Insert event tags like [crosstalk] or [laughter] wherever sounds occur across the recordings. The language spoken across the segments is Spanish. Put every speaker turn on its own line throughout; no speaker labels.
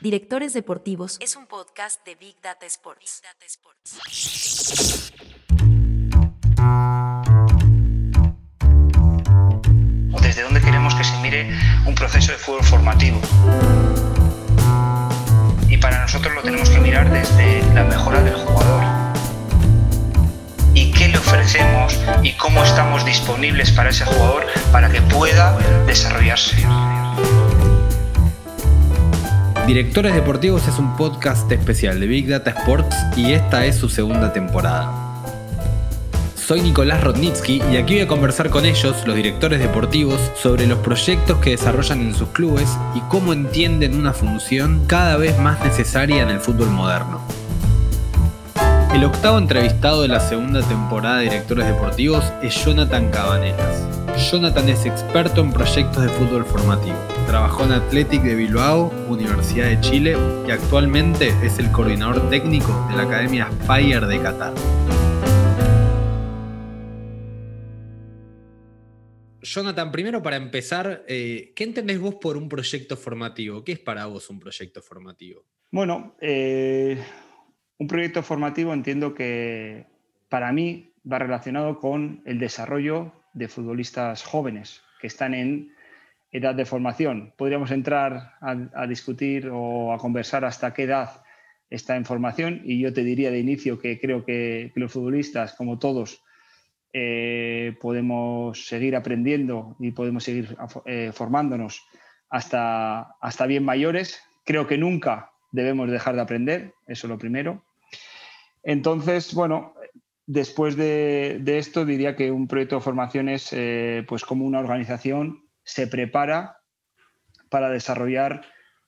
Directores Deportivos es un podcast de Big Data Sports.
desde dónde queremos que se mire un proceso de fútbol formativo. Y para nosotros lo tenemos que mirar desde la mejora del jugador. Y qué le ofrecemos y cómo estamos disponibles para ese jugador para que pueda desarrollarse.
Directores Deportivos es un podcast especial de Big Data Sports y esta es su segunda temporada. Soy Nicolás Rodnitsky y aquí voy a conversar con ellos, los directores deportivos, sobre los proyectos que desarrollan en sus clubes y cómo entienden una función cada vez más necesaria en el fútbol moderno. El octavo entrevistado de la segunda temporada de Directores Deportivos es Jonathan Cabanelas. Jonathan es experto en proyectos de fútbol formativo. Trabajó en Athletic de Bilbao, Universidad de Chile y actualmente es el coordinador técnico de la Academia Fire de Qatar. Jonathan, primero para empezar, eh, ¿qué entendés vos por un proyecto formativo? ¿Qué es para vos un proyecto formativo?
Bueno, eh, un proyecto formativo entiendo que para mí va relacionado con el desarrollo de futbolistas jóvenes que están en edad de formación. Podríamos entrar a, discutir o a conversar hasta qué edad está en formación y yo te diría de inicio que creo que, los futbolistas, como todos, eh, podemos seguir aprendiendo y podemos seguir eh, formándonos hasta, hasta bien mayores. Creo que nunca debemos dejar de aprender, eso es lo primero. Entonces, bueno, Después de, esto, diría que un proyecto de formación es eh, pues como una organización se prepara para desarrollar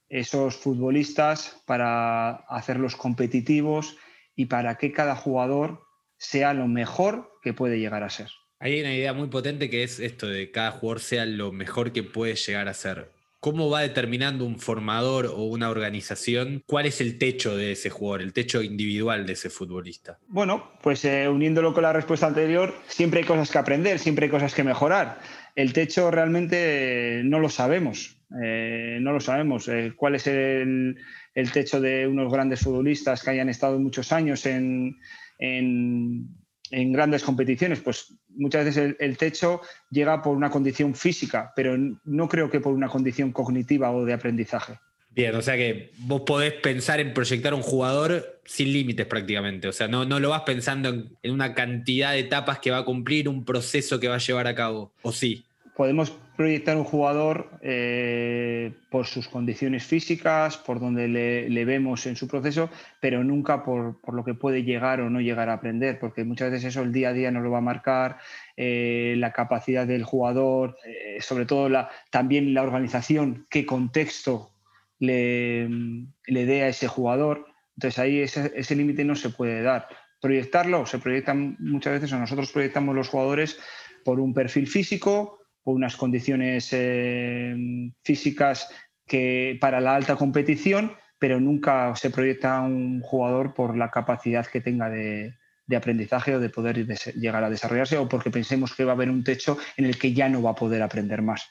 esos futbolistas, para hacerlos competitivos y para que cada jugador sea lo mejor que puede llegar a ser.
Hay una idea muy potente que es esto de que cada jugador sea lo mejor que puede llegar a ser. ¿Cómo va determinando un formador o una organización cuál es el techo de ese jugador, el techo individual de ese futbolista?
Bueno, pues eh, uniéndolo con la respuesta anterior, siempre hay cosas que aprender, siempre hay cosas que mejorar. El techo realmente no lo sabemos. Eh, no lo sabemos. Eh, ¿Cuál es el, techo de unos grandes futbolistas que hayan estado muchos años en grandes competiciones, pues muchas veces el, techo llega por una condición física, pero no creo que por una condición cognitiva o de aprendizaje.
Bien, o sea que vos podés pensar en proyectar un jugador sin límites prácticamente, o sea, no, no lo vas pensando en, en, una cantidad de etapas que va a cumplir, un proceso que va a llevar a cabo, ¿o sí?
podemos proyectar un jugador eh, por sus condiciones físicas, por donde le, vemos en su proceso, pero nunca por, lo que puede llegar o no llegar a aprender, porque muchas veces eso el día a día nos lo va a marcar, eh, la capacidad del jugador, eh, sobre todo la, también la organización, qué contexto le, le dé a ese jugador. Entonces ahí ese, ese límite no se puede dar. Proyectarlo, se proyectan muchas veces, o nosotros proyectamos los jugadores por un perfil físico, unas condiciones eh, físicas que para la alta competición, pero nunca se proyecta un jugador por la capacidad que tenga de, aprendizaje o de poder llegar a desarrollarse o porque pensemos que va a haber un techo en el que ya no va a poder aprender más.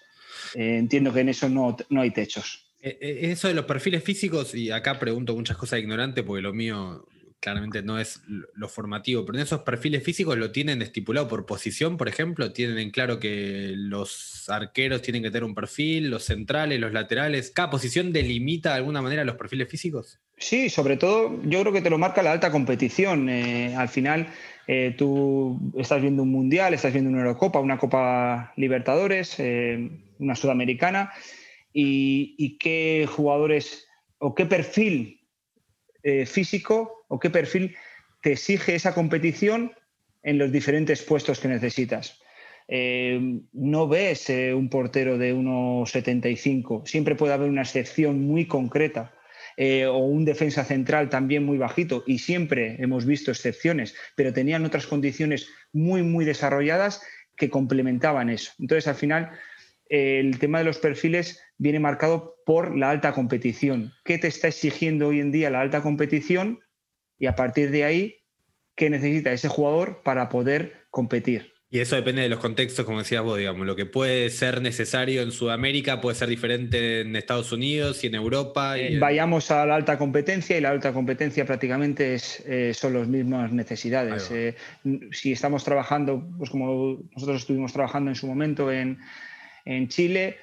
Eh, entiendo que en eso no, no hay techos.
Eh, eso de los perfiles físicos, y acá pregunto muchas cosas ignorantes porque lo mío claramente no es lo formativo, pero en esos perfiles físicos lo tienen estipulado por posición, por ejemplo, tienen en claro que los arqueros tienen que tener un perfil, los centrales, los laterales, ¿cada posición delimita de alguna manera los perfiles físicos?
Sí, sobre todo yo creo que te lo marca la alta competición. Eh, al final eh, tú estás viendo un mundial, estás viendo una Eurocopa, una Copa Libertadores, eh, una Sudamericana, y qué jugadores o qué perfil físico o qué perfil te exige esa competición en los diferentes puestos que necesitas. Eh, no ves eh, un portero de 1,75, siempre puede haber una excepción muy concreta. Eh, o un defensa central también muy bajito, y siempre hemos visto excepciones, pero tenían otras condiciones muy, muy desarrolladas que complementaban eso. Entonces, al final, el tema de los perfiles viene marcado por la alta competición. ¿Qué te está exigiendo hoy en día la alta competición? Y a partir de ahí, ¿qué necesita ese jugador para poder competir?
Y eso depende de los contextos, como decías vos, digamos. Lo que puede ser necesario en Sudamérica puede ser diferente en Estados Unidos y en Europa.
Eh, vayamos a la alta competencia y la alta competencia prácticamente es, eh, son las mismas necesidades. Eh, si estamos trabajando, pues como nosotros estuvimos trabajando en su momento en, en Chile,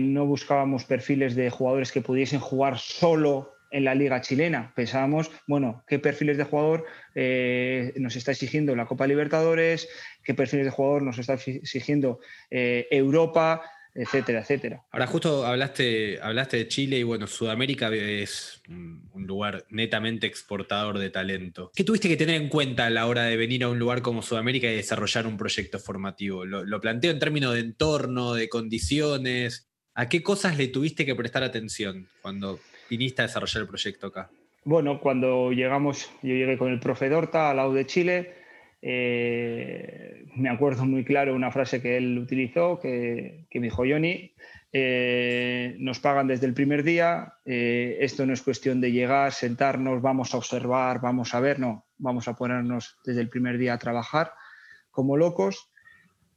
no buscábamos perfiles de jugadores que pudiesen jugar solo en la liga chilena. Pensábamos, bueno, qué perfiles de jugador eh, nos está exigiendo la Copa Libertadores, qué perfiles de jugador nos está exigiendo eh, Europa, etcétera, etcétera.
Ahora justo hablaste, hablaste de Chile y bueno, Sudamérica es un lugar netamente exportador de talento. ¿Qué tuviste que tener en cuenta a la hora de venir a un lugar como Sudamérica y desarrollar un proyecto formativo? Lo, lo planteo en términos de entorno, de condiciones. ¿A qué cosas le tuviste que prestar atención cuando viniste a desarrollar el proyecto acá?
Bueno, cuando llegamos, yo llegué con el profe Dorta al lado de Chile. Eh, me acuerdo muy claro una frase que él utilizó, que, me dijo Johnny, eh, nos pagan desde el primer día, eh, esto no es cuestión de llegar, sentarnos, vamos a observar, vamos a ver, no, vamos a ponernos desde el primer día a trabajar como locos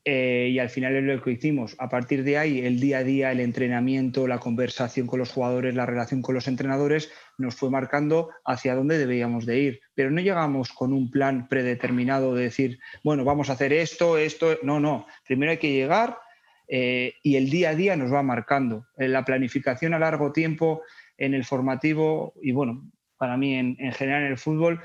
eh, y al final es lo que hicimos. A partir de ahí, el día a día, el entrenamiento, la conversación con los jugadores, la relación con los entrenadores, nos fue marcando hacia dónde debíamos de ir. Pero no llegamos con un plan predeterminado de decir, bueno, vamos a hacer esto, esto. No, no. Primero hay que llegar eh, y el día a día nos va marcando. En la planificación a largo tiempo, en el formativo y bueno, para mí en, general en el fútbol,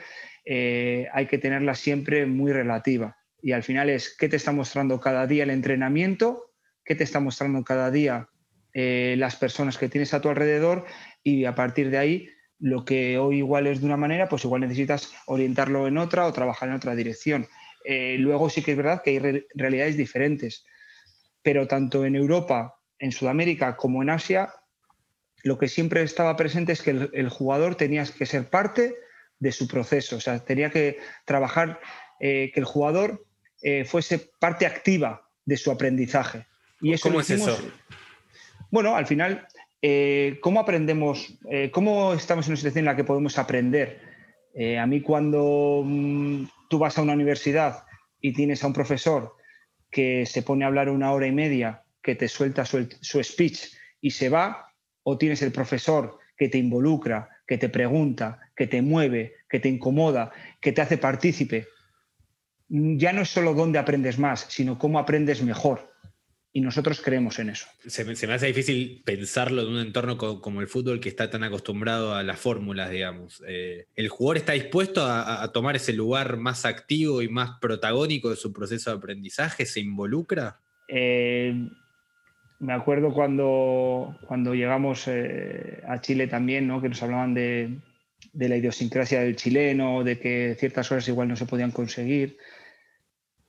eh, hay que tenerla siempre muy relativa y al final es qué te está mostrando cada día el entrenamiento, qué te está mostrando cada día eh, las personas que tienes a tu alrededor y a partir de ahí lo que hoy igual es de una manera, pues igual necesitas orientarlo en otra o trabajar en otra dirección. Eh, luego sí que es verdad que hay realidades diferentes, pero tanto en Europa, en Sudamérica como en Asia, lo que siempre estaba presente es que el, jugador tenía que ser parte de su proceso, o sea, tenía que trabajar, eh, que el jugador eh, fuese parte activa de su aprendizaje.
Y eso ¿Cómo es eso?
Bueno, al final, eh, ¿cómo aprendemos? Eh, ¿Cómo estamos en una situación en la que podemos aprender? a mí cuando mm, tú vas a una universidad y tienes a un profesor que se pone a hablar una hora y media, que te suelta su, su speech y se va, o tienes el profesor que te involucra, que te pregunta, que te mueve, que te incomoda, que te hace partícipe, ya no es solo dónde aprendes más, sino cómo aprendes mejor. Y nosotros creemos en eso.
Se me, hace difícil pensarlo en un entorno como, el fútbol que está tan acostumbrado a las fórmulas, digamos. Eh, ¿El jugador está dispuesto a, tomar ese lugar más activo y más protagónico de su proceso de aprendizaje? ¿Se involucra?
Eh, me acuerdo cuando, cuando llegamos eh, a Chile también, ¿no? que nos hablaban de, de la idiosincrasia del chileno, de que ciertas cosas igual no se podían conseguir.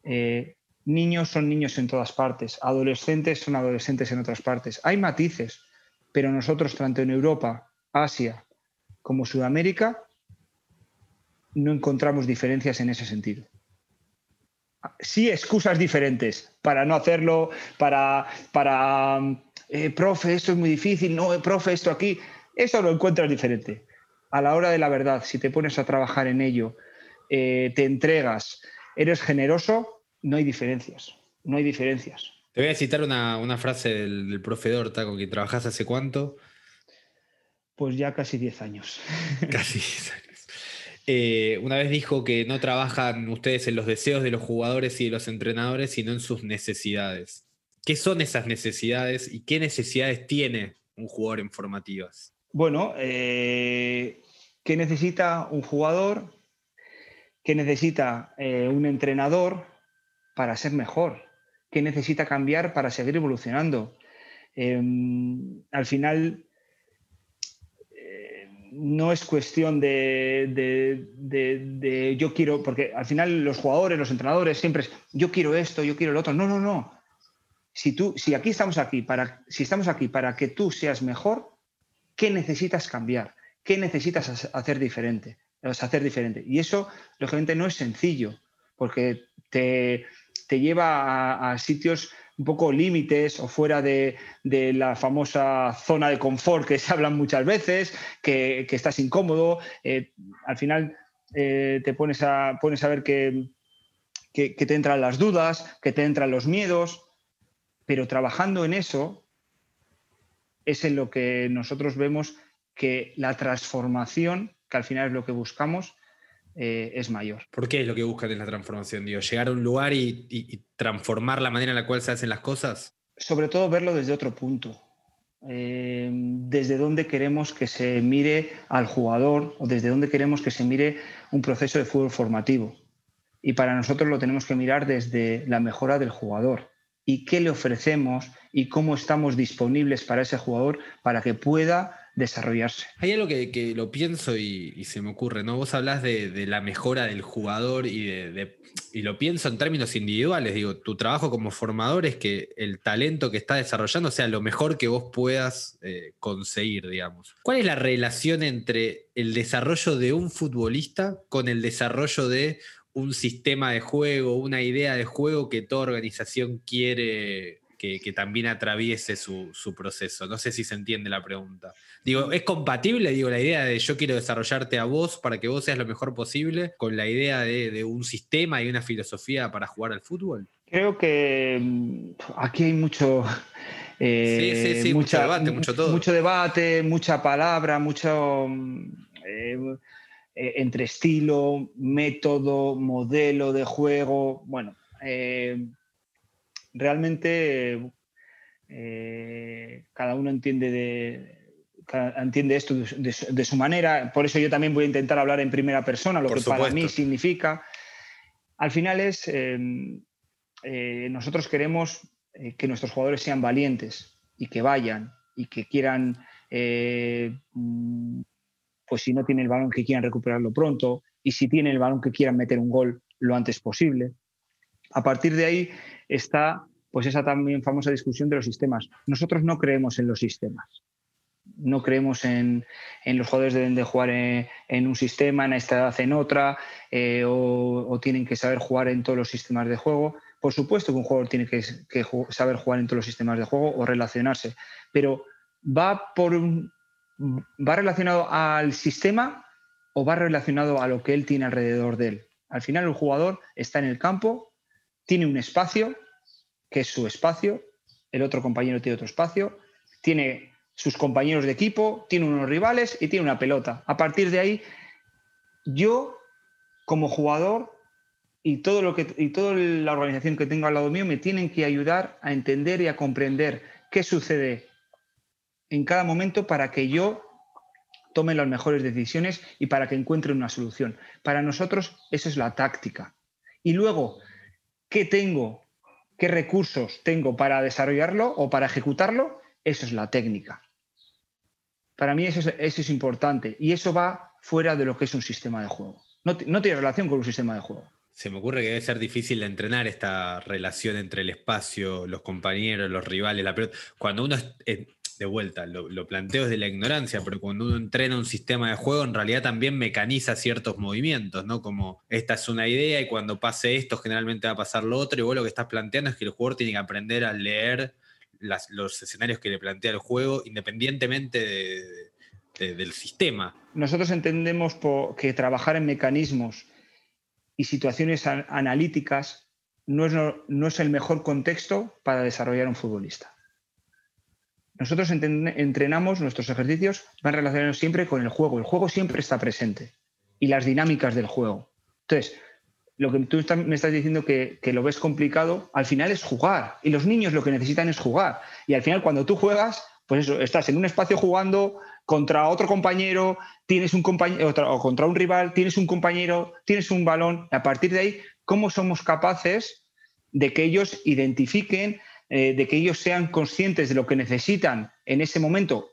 Eh, niños son niños en todas partes, adolescentes son adolescentes en otras partes. Hay matices, pero nosotros, tanto en Europa, Asia como Sudamérica, no encontramos diferencias en ese sentido. Sí, excusas diferentes para no hacerlo, para, para eh, profe, esto es muy difícil, no, profe, esto aquí, eso lo encuentras diferente. A la hora de la verdad, si te pones a trabajar en ello, eh, te entregas, eres generoso, no hay diferencias. No hay diferencias.
Te voy a citar una, frase del, profe Dorta con quien trabajas hace cuánto.
Pues ya casi 10 años. [laughs]
Casi 10 años. Eh, una vez dijo que no trabajan ustedes en los deseos de los jugadores y de los entrenadores, sino en sus necesidades. ¿Qué son esas necesidades y qué necesidades tiene un jugador en formativas?
Bueno, eh, ¿qué necesita un jugador? ¿Qué necesita eh, un entrenador para ser mejor? ¿Qué necesita cambiar para seguir evolucionando? Em, al final, eh, no es cuestión de, yo quiero, porque al final los jugadores, los entrenadores siempre es yo quiero esto, yo quiero lo otro. No, no, no. Si tú, si aquí estamos aquí para, si estamos aquí para que tú seas mejor, ¿qué necesitas cambiar? ¿Qué necesitas hacer diferente? Hacer diferente. Y eso, lógicamente, no es sencillo, porque te, lleva a, sitios un poco límites o fuera de, la famosa zona de confort que [laughs] se hablan muchas veces, que, estás incómodo. Eh, al final eh, te pones a, pones a ver que, que, te entran las dudas, que te entran los miedos, pero trabajando en eso es en lo que nosotros vemos que la transformación, que al final es lo que buscamos, eh, es mayor.
¿Por qué es lo que buscan en la transformación? Digo, ¿Llegar a un lugar y, transformar la manera en la cual se hacen las cosas?
Sobre todo verlo desde otro punto. Eh, desde dónde queremos que se mire al jugador o desde dónde queremos que se mire un proceso de fútbol formativo. Y para nosotros lo tenemos que mirar desde la mejora del jugador y qué le ofrecemos y cómo estamos disponibles para ese jugador para que pueda desarrollarse.
Hay algo que, lo pienso y, se me ocurre, ¿no? Vos hablas de, la mejora del jugador y, de, y lo pienso en términos individuales. Digo, tu trabajo como formador es que el talento que está desarrollando sea lo mejor que vos puedas eh, conseguir, digamos. ¿Cuál es la relación entre el desarrollo de un futbolista con el desarrollo de un sistema de juego, una idea de juego que toda organización quiere que, también atraviese su, proceso. No sé si se entiende la pregunta. Digo, ¿es compatible, digo, la idea de yo quiero desarrollarte a vos para que vos seas lo mejor posible con la idea de, un sistema y una filosofía para jugar al fútbol?
Creo que mm, aquí hay mucho...
sí, sí, sí, eh, mucho debate, mucho todo.
Mucho debate, mucha palabra, mucho... Mm, eh, eh, entre estilo, método, modelo de juego. Bueno, realmente eh, cada uno entiende, de, entiende esto de, su manera. Por eso yo también voy a intentar hablar en primera persona, lo que para mí significa. Al final es, em, eh, nosotros queremos eh, que nuestros jugadores sean valientes y que vayan y que quieran, mm, pues si no tienen el balón, que quieran recuperarlo pronto y si tienen el balón, que quieran meter un gol lo antes posible. A partir de ahí está pues esa también famosa discusión de los sistemas. Nosotros no creemos en los sistemas. No creemos en, los jugadores deben de jugar en, un sistema, en esta edad en otra, eh, o, tienen que saber jugar en todos los sistemas de juego. Por supuesto que un jugador tiene que, saber jugar en todos los sistemas de juego o relacionarse, pero va, por va relacionado al sistema o va relacionado a lo que él tiene alrededor de él. Al final el jugador está en el campo tiene un espacio, que es su espacio, el otro compañero tiene otro espacio, tiene sus compañeros de equipo, tiene unos rivales y tiene una pelota. A partir de ahí, yo como jugador y todo lo que y toda la organización que tengo al lado mío me tienen que ayudar a entender y a comprender qué sucede en cada momento para que yo tome las mejores decisiones y para que encuentre una solución. Para nosotros eso es la táctica. Y luego qué tengo, qué recursos tengo para desarrollarlo o para ejecutarlo, eso es la técnica. Para mí eso es, importante y eso va fuera de lo que es un sistema de juego. No, tiene relación con un sistema de juego.
Se me ocurre que debe ser difícil de entrenar esta relación entre el espacio, los compañeros, los rivales. Cuando uno es, de vuelta, lo, planteo desde la ignorancia, pero cuando uno entrena un sistema de juego, en realidad también mecaniza ciertos movimientos, ¿no? Como esta es una idea y cuando pase esto, generalmente va a pasar lo otro, y vos lo que estás planteando es que el jugador tiene que aprender a leer los escenarios que le plantea el juego, independientemente del sistema.
Nosotros entendemos que trabajar en mecanismos y situaciones analíticas no es el mejor contexto para desarrollar un futbolista. Nosotros entrenamos, nuestros ejercicios van relacionados siempre con el juego. El juego siempre está presente y las dinámicas del juego. Entonces, lo que tú me estás diciendo que, lo ves complicado, al final es jugar. Y los niños lo que necesitan es jugar. Y al final, cuando tú juegas, pues eso, estás en un espacio jugando contra otro compañero, tienes un compañero, o contra un rival, tienes un compañero, tienes un balón. a partir de ahí, ¿cómo somos capaces de que ellos identifiquen eh, de que ellos sean conscientes de lo que necesitan en ese momento,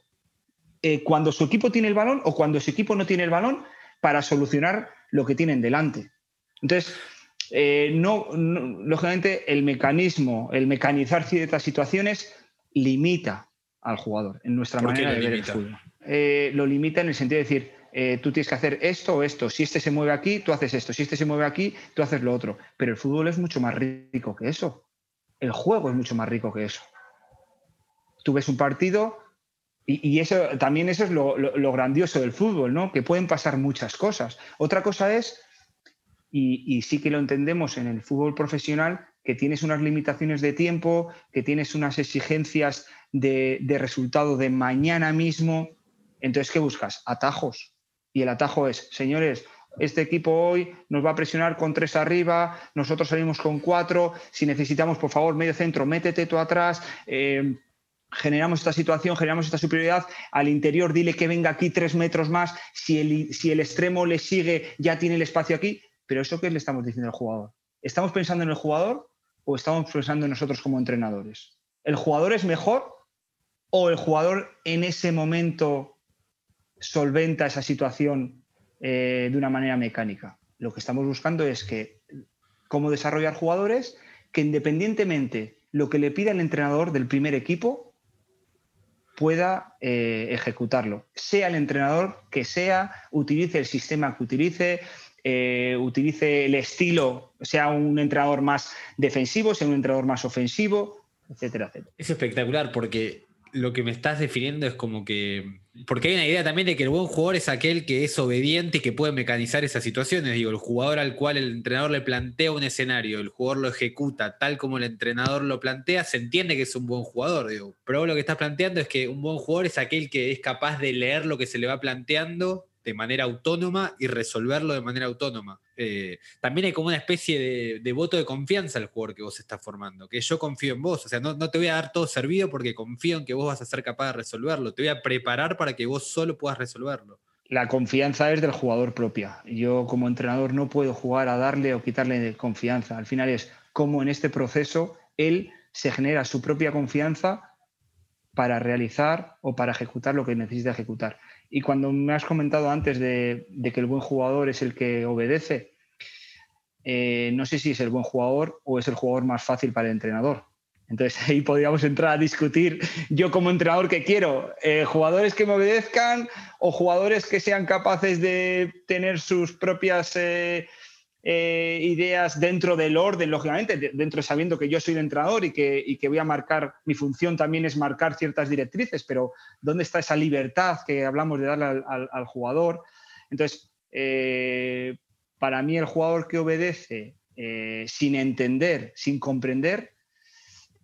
eh, cuando su equipo tiene el balón o cuando su equipo no tiene el balón, para solucionar lo que tienen delante. Entonces, eh, no, lógicamente, el mecanismo, el mecanizar ciertas situaciones limita al jugador en nuestra manera de ver el fútbol. lo limita en el sentido de decir, tú tienes que hacer esto o esto. Si este se mueve aquí, tú haces esto. Si este se mueve aquí, tú haces lo otro. Pero el fútbol es mucho más rico que eso el juego es mucho más rico que eso. Tú ves un partido y, eso también eso es lo, grandioso del fútbol, ¿no? Que pueden pasar muchas cosas. Otra cosa es y, sí que lo entendemos en el fútbol profesional, que tienes unas limitaciones de tiempo, que tienes unas exigencias de, resultado de mañana mismo. Entonces, ¿qué buscas? Atajos. Y el atajo es, señores, este equipo hoy nos va a presionar con tres arriba, nosotros salimos con cuatro, si necesitamos, por favor, medio centro, métete tú atrás. Eh, generamos esta situación, generamos esta superioridad, al interior dile que venga aquí tres metros más, si el, si el extremo le sigue, ya tiene el espacio aquí, pero ¿eso qué le estamos diciendo al jugador? ¿Estamos pensando en el jugador o estamos pensando en nosotros como entrenadores? ¿El jugador es mejor o el jugador en ese momento solventa esa situación eh, de una manera mecánica? Lo que estamos buscando es que cómo desarrollar jugadores que independientemente lo que le pida el entrenador del primer equipo pueda eh, ejecutarlo. Sea el entrenador que sea, utilice el sistema que utilice, eh, utilice el estilo, sea un entrenador más defensivo, sea un entrenador más ofensivo, etcétera, etcétera.
Es espectacular porque lo que me estás definiendo es como que. Porque hay una idea también de que el buen jugador es aquel que es obediente y que puede mecanizar esas situaciones. Digo, el jugador al cual el entrenador le plantea un escenario, el jugador lo ejecuta tal como el entrenador lo plantea, se entiende que es un buen jugador. Digo. Pero lo que estás planteando es que un buen jugador es aquel que es capaz de leer lo que se le va planteando de manera autónoma y resolverlo de manera autónoma. Eh, también hay como una especie de, voto de confianza al jugador que vos estás formando, que yo confío en vos, o sea, no, te voy a dar todo servido porque confío en que vos vas a ser capaz de resolverlo, te voy a preparar para que vos solo puedas resolverlo.
La confianza es del jugador propia. Yo como entrenador no puedo jugar a darle o quitarle confianza. Al final es como en este proceso él se genera su propia confianza para realizar o para ejecutar lo que necesita ejecutar. Y cuando me has comentado antes de, que el buen jugador es el que obedece, eh, no sé si es el buen jugador o es el jugador más fácil para el entrenador. Entonces [laughs] ahí podríamos entrar a discutir yo como entrenador que quiero, eh, jugadores que me obedezcan o jugadores que sean capaces de tener sus propias eh, eh, ideas dentro del orden, lógicamente, dentro sabiendo que yo soy el entrenador y que, que, voy a marcar, mi función también es marcar ciertas directrices, pero ¿dónde está esa libertad que hablamos de darle al, jugador? Entonces, eh, para mí el jugador que obedece eh, sin entender, sin comprender,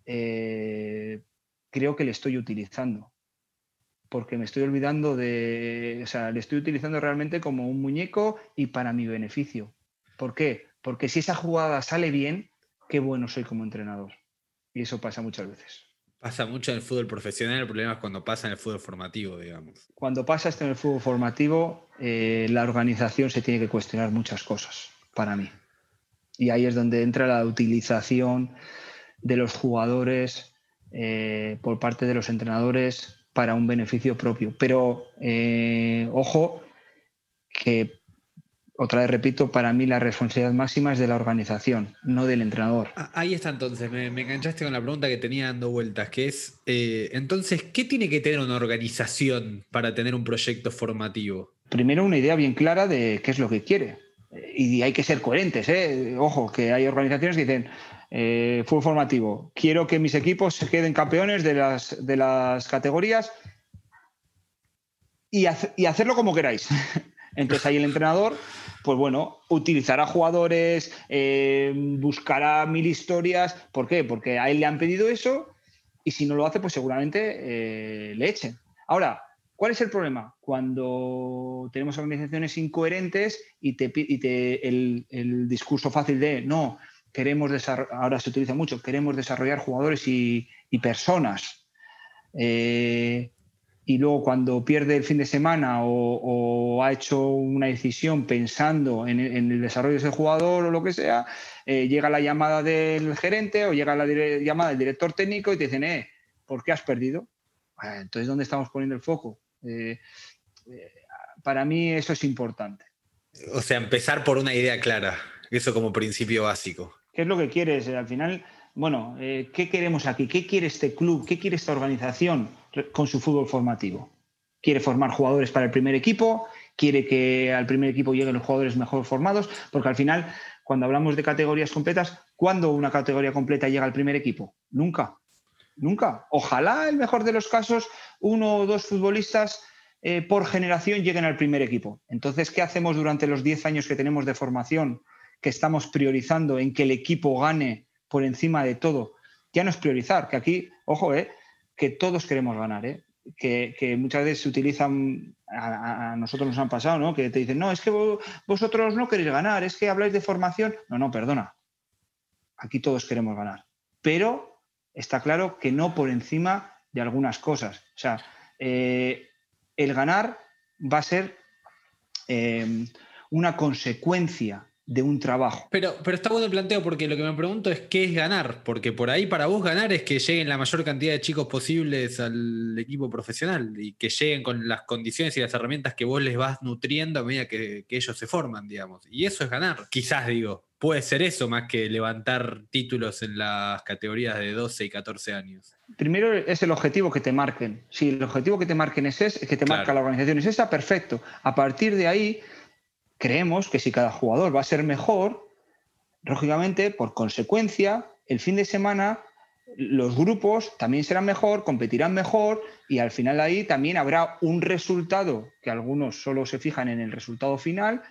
creo que le estoy utilizando porque me estoy olvidando de, o sea, le estoy utilizando realmente como un muñeco y para mi beneficio. ¿Por qué? Porque si esa jugada sale bien, qué bueno soy como entrenador. Y eso pasa muchas veces.
Pasa mucho en el fútbol profesional, el problema es cuando pasa en el fútbol formativo, digamos.
Cuando pasa esto en el fútbol formativo, eh, la organización se tiene que cuestionar muchas cosas, para mí. Y ahí es donde entra la utilización de los jugadores eh, por parte de los entrenadores para un beneficio propio. Pero, eh, ojo, que otra vez repito, para mí la responsabilidad máxima es de la organización, no del entrenador.
Ah, ahí está entonces, me, enganchaste con la pregunta que tenía dando vueltas, que es, eh, entonces, ¿qué tiene que tener una organización para tener un proyecto formativo?
Primero una idea bien clara de qué es lo que quiere. Y hay que ser coherentes, ¿eh? Ojo, que hay organizaciones que dicen, eh, fútbol formativo, quiero que mis equipos se queden campeones de las, de las categorías y, y hacerlo como queráis. [laughs] Entonces ahí el entrenador pues bueno, utilizará jugadores, eh, buscará mil historias. ¿Por qué? Porque a él le han pedido eso y si no lo hace, pues seguramente eh, le echen. Ahora, ¿cuál es el problema? Cuando tenemos organizaciones incoherentes y, te, el, discurso fácil de no, queremos ahora se utiliza mucho, queremos desarrollar jugadores y, personas. Eh, y luego cuando pierde el fin de semana o, ha hecho una decisión pensando en, el desarrollo de ese jugador o lo que sea, eh, llega la llamada del gerente o llega la llamada del director técnico y te dicen, eh, ¿por qué has perdido? entonces, ¿dónde estamos poniendo el foco? Eh, eh, para mí eso es importante.
O sea, empezar por una idea clara, eso como principio básico.
¿Qué es lo que quieres? Al final, bueno, ¿qué queremos aquí? ¿Qué quiere este club? ¿Qué quiere esta organización? Con su fútbol formativo. Quiere formar jugadores para el primer equipo, quiere que al primer equipo lleguen los jugadores mejor formados, porque al final, cuando hablamos de categorías completas, ¿cuándo una categoría completa llega al primer equipo? Nunca, nunca. Ojalá, el mejor de los casos, uno o dos futbolistas eh, por generación lleguen al primer equipo. Entonces, ¿qué hacemos durante los 10 años que tenemos de formación? que estamos priorizando en que el equipo gane por encima de todo, ya no es priorizar, que aquí, ojo, eh, que todos queremos ganar, eh, que, muchas veces se utilizan, a, nosotros nos han pasado, ¿no? que te dicen, no, es que vosotros no queréis ganar, es que habláis de formación. No, no, perdona, aquí todos queremos ganar, pero está claro que no por encima de algunas cosas. O sea, eh, el ganar va a ser eh, una consecuencia de un trabajo.
Pero, pero está bueno el planteo porque lo que me pregunto es qué es ganar, porque por ahí para vos ganar es que lleguen la mayor cantidad de chicos posibles al equipo profesional y que lleguen con las condiciones y las herramientas que vos les vas nutriendo a medida que, ellos se forman, digamos. Y eso es ganar. Quizás digo, puede ser eso más que levantar títulos en las categorías de 12 y 14 años.
Primero es el objetivo que te marquen. Si el objetivo que te marquen es ese, que te marca la organización es esa, perfecto. A partir de ahí creemos que si cada jugador va a ser mejor, lógicamente, por consecuencia, el fin de semana los grupos también serán mejor, competirán mejor y al final ahí también habrá un resultado que algunos solo se fijan en el resultado final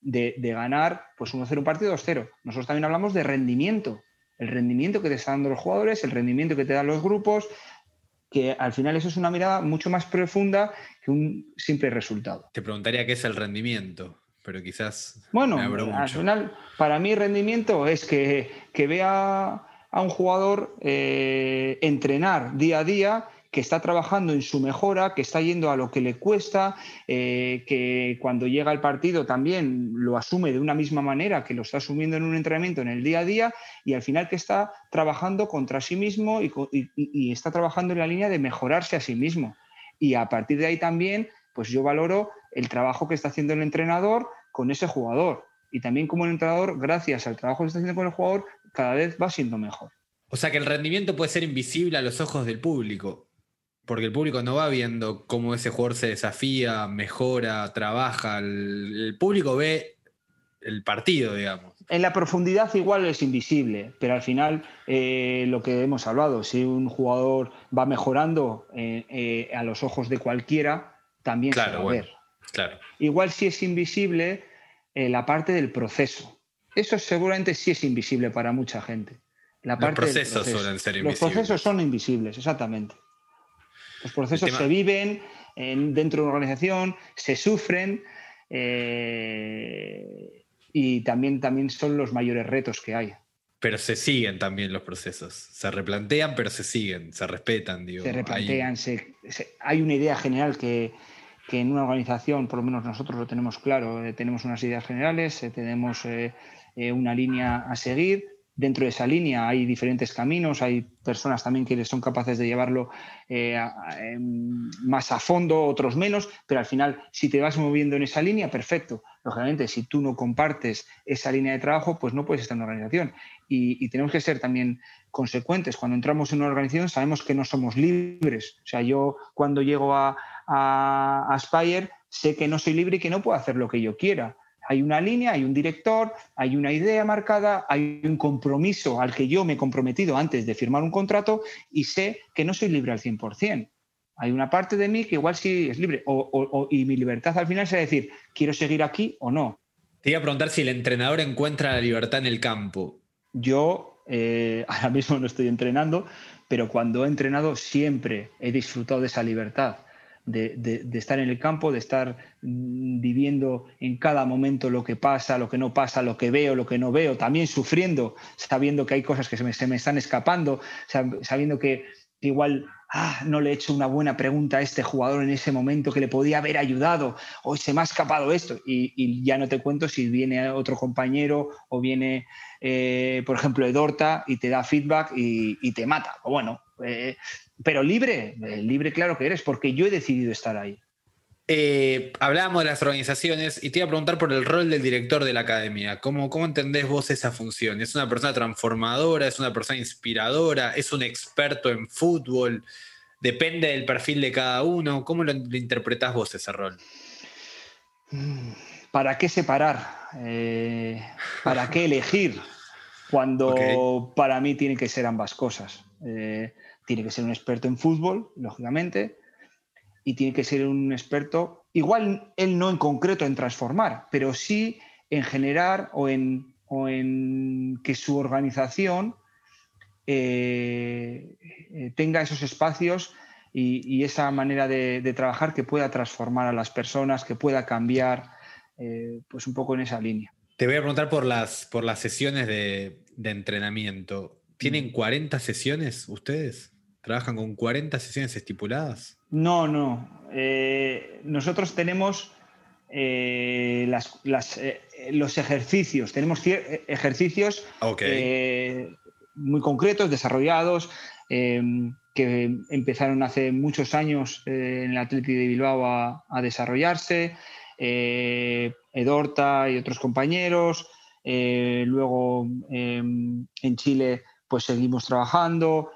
de, ganar pues 1-0 un partido 2-0. Nosotros también hablamos de rendimiento, el rendimiento que te están dando los jugadores, el rendimiento que te dan los grupos, que al final eso es una mirada mucho más profunda que un simple resultado.
Te preguntaría qué es el rendimiento pero quizás.
Bueno, al final, para mí, rendimiento es que, vea a un jugador eh, entrenar día a día, que está trabajando en su mejora, que está yendo a lo que le cuesta, eh, que cuando llega al partido también lo asume de una misma manera que lo está asumiendo en un entrenamiento en el día a día y al final que está trabajando contra sí mismo y está trabajando en la línea de mejorarse a sí mismo. Y a partir de ahí también pues yo valoro el trabajo que está haciendo el entrenador con ese jugador. Y también como el entrenador, gracias al trabajo que está haciendo con el jugador, cada vez va siendo mejor.
O sea que el rendimiento puede ser invisible a los ojos del público, porque el público no va viendo cómo ese jugador se desafía, mejora, trabaja. El, público ve el partido, digamos.
En la profundidad igual es invisible, pero al final eh, lo que hemos hablado, si un jugador va mejorando eh, eh, a los ojos de cualquiera, también se va a ver.
Claro.
Igual si es invisible eh, la parte del proceso. Eso seguramente sí es invisible para mucha gente.
La parte Los procesos suelen ser invisibles.
Los procesos son invisibles, exactamente. Los procesos se viven dentro de una organización, se sufren eh, y también, también son los mayores retos que hay.
Pero se siguen también los procesos. Se replantean, pero se siguen, se respetan. Digo.
Se replantean, hay una idea general que, que en una organización, por lo menos nosotros lo tenemos claro, eh, tenemos unas ideas generales, eh, tenemos eh, una línea a seguir. Dentro de esa línea hay diferentes caminos, hay personas también que son capaces de llevarlo em, más a fondo, otros menos, pero al final, si te vas moviendo en esa línea, perfecto. Lógicamente, si tú no compartes esa línea de trabajo, pues no puedes estar en una organización. Y, y tenemos que ser también consecuentes. Cuando entramos en una organización sabemos que no somos libres. O sea, yo cuando llego a, a, Aspire, sé que no soy libre y que no puedo hacer lo que yo quiera. Hay una línea, hay un director, hay una idea marcada, hay un compromiso al que yo me he comprometido antes de firmar un contrato y sé que no soy libre al 100%. Hay una parte de mí que igual sí es libre y mi libertad al final es decir, quiero seguir aquí o no.
Te iba a preguntar si el entrenador encuentra la libertad en el campo.
Yo eh, [laughs] ahora mismo no estoy entrenando, pero cuando he entrenado siempre he disfrutado de esa libertad de, estar en el campo, de estar mm, viviendo en cada momento lo que pasa, lo que no pasa, lo que veo, lo que no veo, también sufriendo, sabiendo que hay cosas que se me, están escapando, sabiendo que igual ah, no le he hecho una buena pregunta a este jugador en ese momento que le podía haber ayudado, o se me ha escapado esto, y, ya no te cuento si viene otro compañero o viene, eh, por ejemplo, Edorta y te da feedback y, te mata. O bueno, eh, pero libre, eh, libre claro que eres, porque yo he decidido estar ahí.
Eh, hablábamos de las organizaciones y te iba a preguntar por el rol del director de la academia. ¿Cómo, ¿Cómo entendés vos esa función? ¿Es una persona transformadora? ¿Es una persona inspiradora? ¿Es un experto en fútbol? ¿Depende del perfil de cada uno? ¿Cómo lo, interpretás vos ese rol?
¿Para qué separar? Eh, ¿Para qué elegir? [laughs] Cuando para mí tiene que ser ambas cosas. Tiene que ser un experto en fútbol, lógicamente, y tiene que ser un experto, igual él no en concreto en transformar, pero sí en generar o en, o en que su organización eh, eh, tenga esos espacios y, esa manera de, trabajar que pueda transformar a las personas, que pueda cambiar, eh, pues un poco en esa línea.
Te voy a preguntar por las, por las sesiones de, entrenamiento. ¿Tienen 40 sesiones ustedes? ¿Trabajan con 40 sesiones estipuladas?
No, no. nosotros tenemos los ejercicios. Tenemos ejercicios muy concretos, desarrollados, em, que empezaron hace muchos años eh, en el Atlético de Bilbao a, desarrollarse, eh, Edorta y otros compañeros, eh, luego em, en Chile pues seguimos trabajando,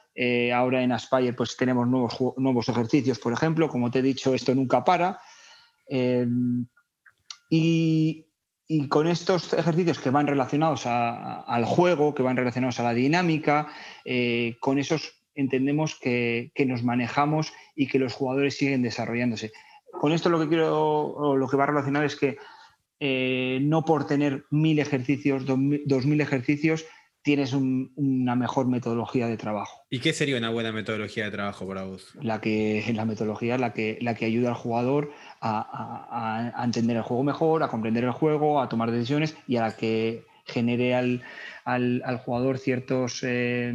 ahora en Aspire pues tenemos nuevos, nuevos ejercicios, por ejemplo, como te he dicho, esto nunca para. Em, y, con estos ejercicios que van relacionados al juego, que van relacionados a la dinámica, eh, con esos entendemos que, nos manejamos y que los jugadores siguen desarrollándose. Con esto lo que quiero, lo que va relacionado es que eh, no por tener mil ejercicios, dos mil ejercicios, tienes una mejor metodología de trabajo.
¿Y qué sería una buena metodología de trabajo para vos?
La que la metodología la que, la que ayuda al jugador a, entender el juego mejor, a comprender el juego, a tomar decisiones y a la que genere al, jugador ciertos eh,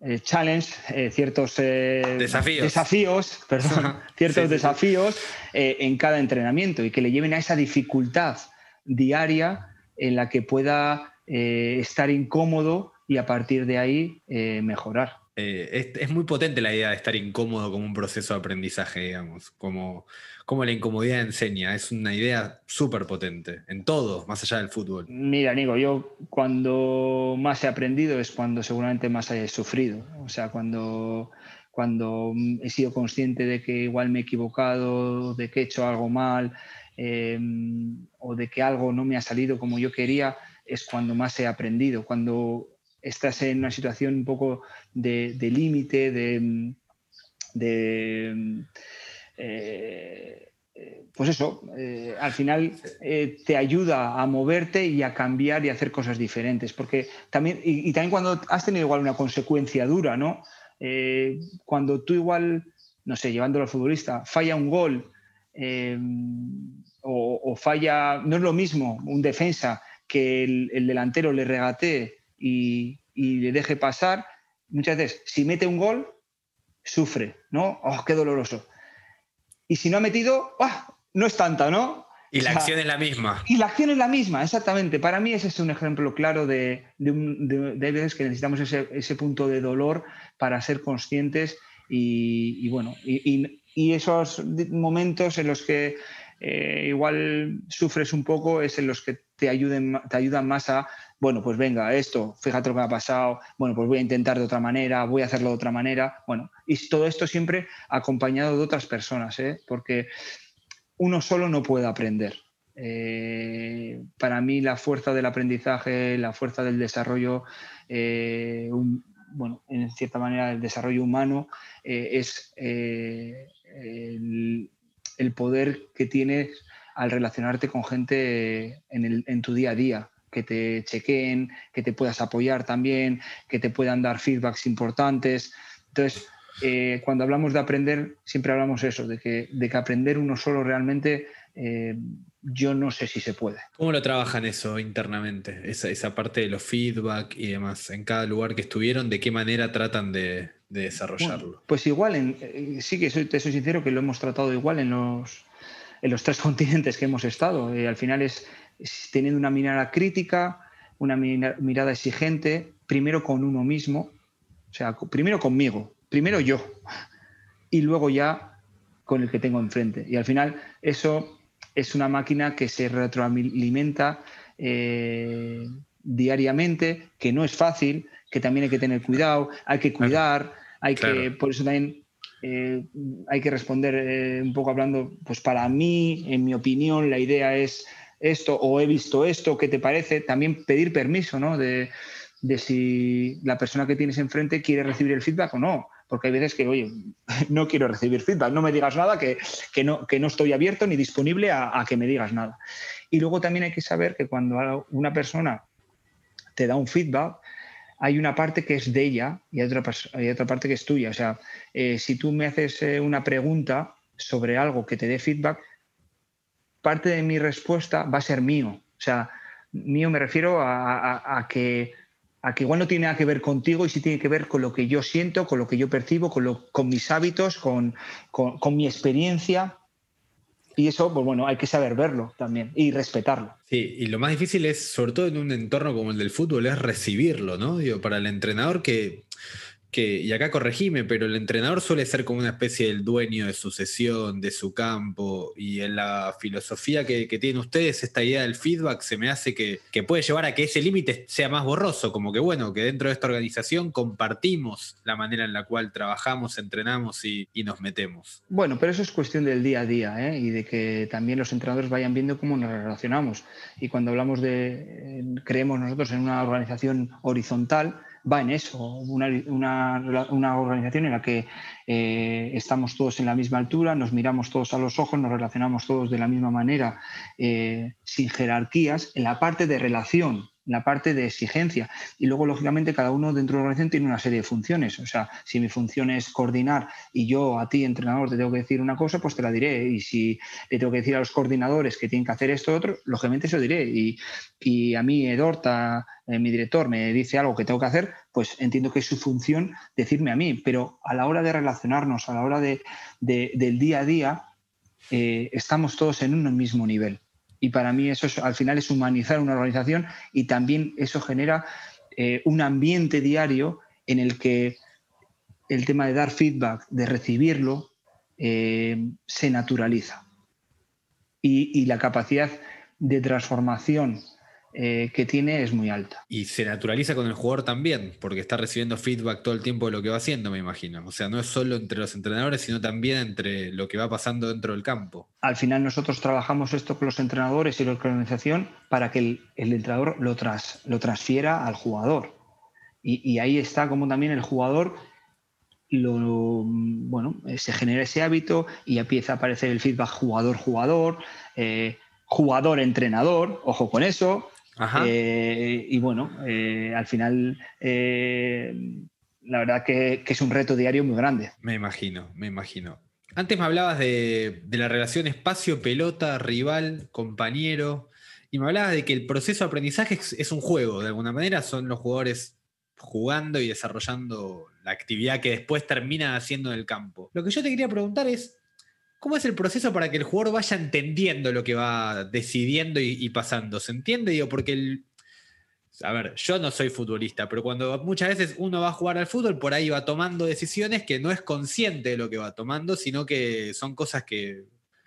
eh, challenges, eh, ciertos
desafíos,
desafíos [laughs] perdón, ciertos desafíos en cada entrenamiento y que le lleven a esa dificultad diaria en la que pueda eh, estar incómodo y a partir de ahí eh, mejorar.
Eh, es, muy potente la idea de estar incómodo como un proceso de aprendizaje, digamos, como, como la incomodidad enseña. Es una idea súper potente en todo, más allá del fútbol.
Mira, Nico, yo cuando más he aprendido es cuando seguramente más he sufrido. O sea, cuando, cuando he sido consciente de que igual me he equivocado, de que he hecho algo mal o de que algo no me ha salido como yo quería es cuando más he aprendido, cuando estás en una situación un poco de, límite, de, eh, pues eso, eh, al final eh, te ayuda a moverte y a cambiar y a hacer cosas diferentes. Porque también, y, también cuando has tenido igual una consecuencia dura, ¿no? cuando tú igual, no sé, llevándolo al futbolista, falla un gol o, o, falla, no es lo mismo un defensa que el, delantero le regatee y, le deje pasar, muchas veces, si mete un gol, sufre, ¿no? ¡Oh, qué doloroso! Y si no ha metido, ¡ah! no es tanta, ¿no?
Y la acción es la misma.
Y la acción es la misma, exactamente. Para mí ese es un ejemplo claro de, veces que necesitamos ese, punto de dolor para ser conscientes y, bueno, y, esos momentos en los que eh, igual sufres un poco es en los que te, ayuden, te ayudan más a, bueno, pues venga, esto, fíjate lo que ha pasado, bueno, pues voy a intentar de otra manera, voy a hacerlo de otra manera, bueno, y todo esto siempre acompañado de otras personas, ¿eh? porque uno solo no puede aprender. Eh, para mí la fuerza del aprendizaje, la fuerza del desarrollo, bueno, en cierta manera el desarrollo humano es el, el, poder que tienes al relacionarte con gente en, tu día a día, que te chequeen, que te puedas apoyar también, que te puedan dar feedbacks importantes. Entonces, eh, cuando hablamos de aprender, siempre hablamos eso, de que, de que aprender uno solo realmente, eh, yo no sé si se puede.
¿Cómo lo trabajan eso internamente? Esa, esa parte de los feedback y demás, en cada lugar que estuvieron, ¿de qué manera tratan de, desarrollarlo?
pues igual, en, eh, sí que soy, te soy sincero que lo hemos tratado igual en los, en los tres [laughs] continentes que hemos estado. Eh, al final es, teniendo una mirada crítica, una mirada exigente, primero con uno mismo, o sea, primero conmigo, primero yo, y luego ya con el que tengo enfrente. Y al final eso es una máquina que se retroalimenta eh, diariamente, que no es fácil, que también hay que tener cuidado, hay que cuidar, hay que, por eso también eh, hay que responder eh, un poco hablando, pues para mí, en mi opinión, la idea es esto o he visto esto, ¿qué te parece? También pedir permiso, ¿no? De, si la persona que tienes enfrente quiere recibir el feedback o no. Porque hay veces que, oye, [laughs] no quiero recibir feedback, no me digas nada, que, no, que no estoy abierto ni disponible a, que me digas nada. Y luego también hay que saber que cuando una persona te da un feedback, hay una parte que es de ella y hay otra, parte que es tuya. O sea, eh, si tú me haces eh, una pregunta sobre algo que te dé feedback, parte de mi respuesta va a ser mío. O sea, mío me refiero a, que, a que igual no tiene nada que ver contigo y sí tiene que ver con lo que yo siento, con lo que yo percibo, con, lo, con mis hábitos, con mi experiencia. Y eso, pues bueno, hay que saber verlo también y respetarlo.
Sí, y lo más difícil es, sobre todo en un entorno como el del fútbol, es recibirlo, ¿no? Digo, para el entrenador que y acá corregime, pero el entrenador suele ser como una especie del dueño de su sesión, de su campo, y en la filosofía que, tienen ustedes, esta idea del feedback se me hace que, puede llevar a que ese límite sea más borroso, como que bueno, que dentro de esta organización compartimos la manera en la cual trabajamos, entrenamos y, nos metemos.
Bueno, pero eso es cuestión del día a día, ¿eh? y de que también los entrenadores vayan viendo cómo nos relacionamos. Y cuando hablamos de, eh, creemos nosotros en una organización horizontal, va en eso, una, una, organización en la que eh, estamos todos en la misma altura, nos miramos todos a los ojos, nos relacionamos todos de la misma manera, eh, sin jerarquías, en la parte de relación la parte de exigencia. Y luego, lógicamente, cada uno dentro de la organización tiene una serie de funciones. O sea, si mi función es coordinar y yo a ti, entrenador, te tengo que decir una cosa, pues te la diré. Y si le tengo que decir a los coordinadores que tienen que hacer esto otro, lógicamente se lo diré. Y, y a mí, Edorta, eh, mi director, me dice algo que tengo que hacer, pues entiendo que es su función decirme a mí. Pero a la hora de relacionarnos, a la hora de, del día a día, eh, estamos todos en un mismo nivel. Y para mí eso al final es humanizar una organización y también eso genera eh, un ambiente diario en el que el tema de dar feedback, de recibirlo, eh, se naturaliza. y, la capacidad de transformación eh, que tiene es muy alta.
Y se naturaliza con el jugador también, porque está recibiendo feedback todo el tiempo de lo que va haciendo, me imagino. O sea, no es solo entre los entrenadores, sino también entre lo que va pasando dentro del campo.
Al final nosotros trabajamos esto con los entrenadores y la organización para que el, entrenador lo, tras, lo transfiera al jugador. Y, ahí está como también el jugador lo, bueno, se genera ese hábito y empieza a aparecer el feedback jugador-jugador, eh, jugador-entrenador, ojo con eso, eh, y bueno, eh, al final, eh, la verdad que, es un reto diario muy grande.
Me imagino, me imagino. Antes me hablabas de, la relación espacio-pelota, rival, compañero, y me hablabas de que el proceso de aprendizaje es, un juego, de alguna manera son los jugadores jugando y desarrollando la actividad que después termina haciendo en el campo. Lo que yo te quería preguntar es, ¿Cómo es el proceso para que el jugador vaya entendiendo lo que va decidiendo y, pasando? ¿Se entiende? Digo, porque el, a ver, yo no soy futbolista, pero cuando muchas veces uno va a jugar al fútbol, por ahí va tomando decisiones que no es consciente de lo que va tomando, sino que son cosas que,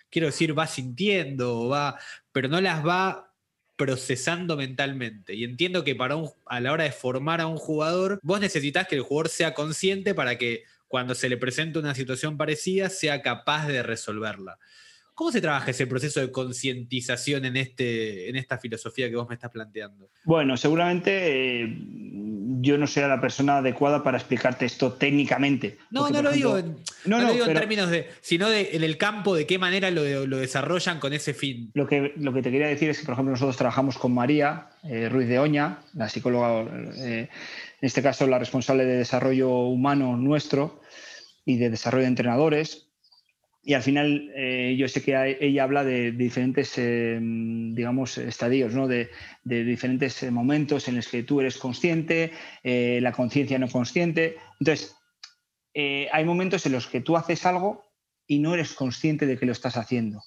quiero decir, va sintiendo, va, pero no las va procesando mentalmente. Y entiendo que para a la hora de formar a un jugador, vos necesitas que el jugador sea consciente para que cuando se le presenta una situación parecida, sea capaz de resolverla. ¿Cómo se trabaja ese proceso de concientización en, este, en esta filosofía que vos me estás planteando?
Bueno, seguramente eh, yo no será la persona adecuada para explicarte esto técnicamente.
No, no, lo digo, no, lo digo en términos de, sino de, en el campo, de qué manera lo, desarrollan con ese fin.
Lo que, lo que te quería decir es que, por ejemplo, nosotros trabajamos con María eh, Ruiz de Oña, la psicóloga, eh, en este caso la responsable de desarrollo humano nuestro y de desarrollo de entrenadores y al final eh, yo sé que ella habla de, diferentes, eh, digamos, estadios, ¿no? de, diferentes eh, momentos en los que tú eres consciente, la conciencia no consciente. Entonces, hay momentos en los que tú haces algo y no eres consciente de que lo estás haciendo.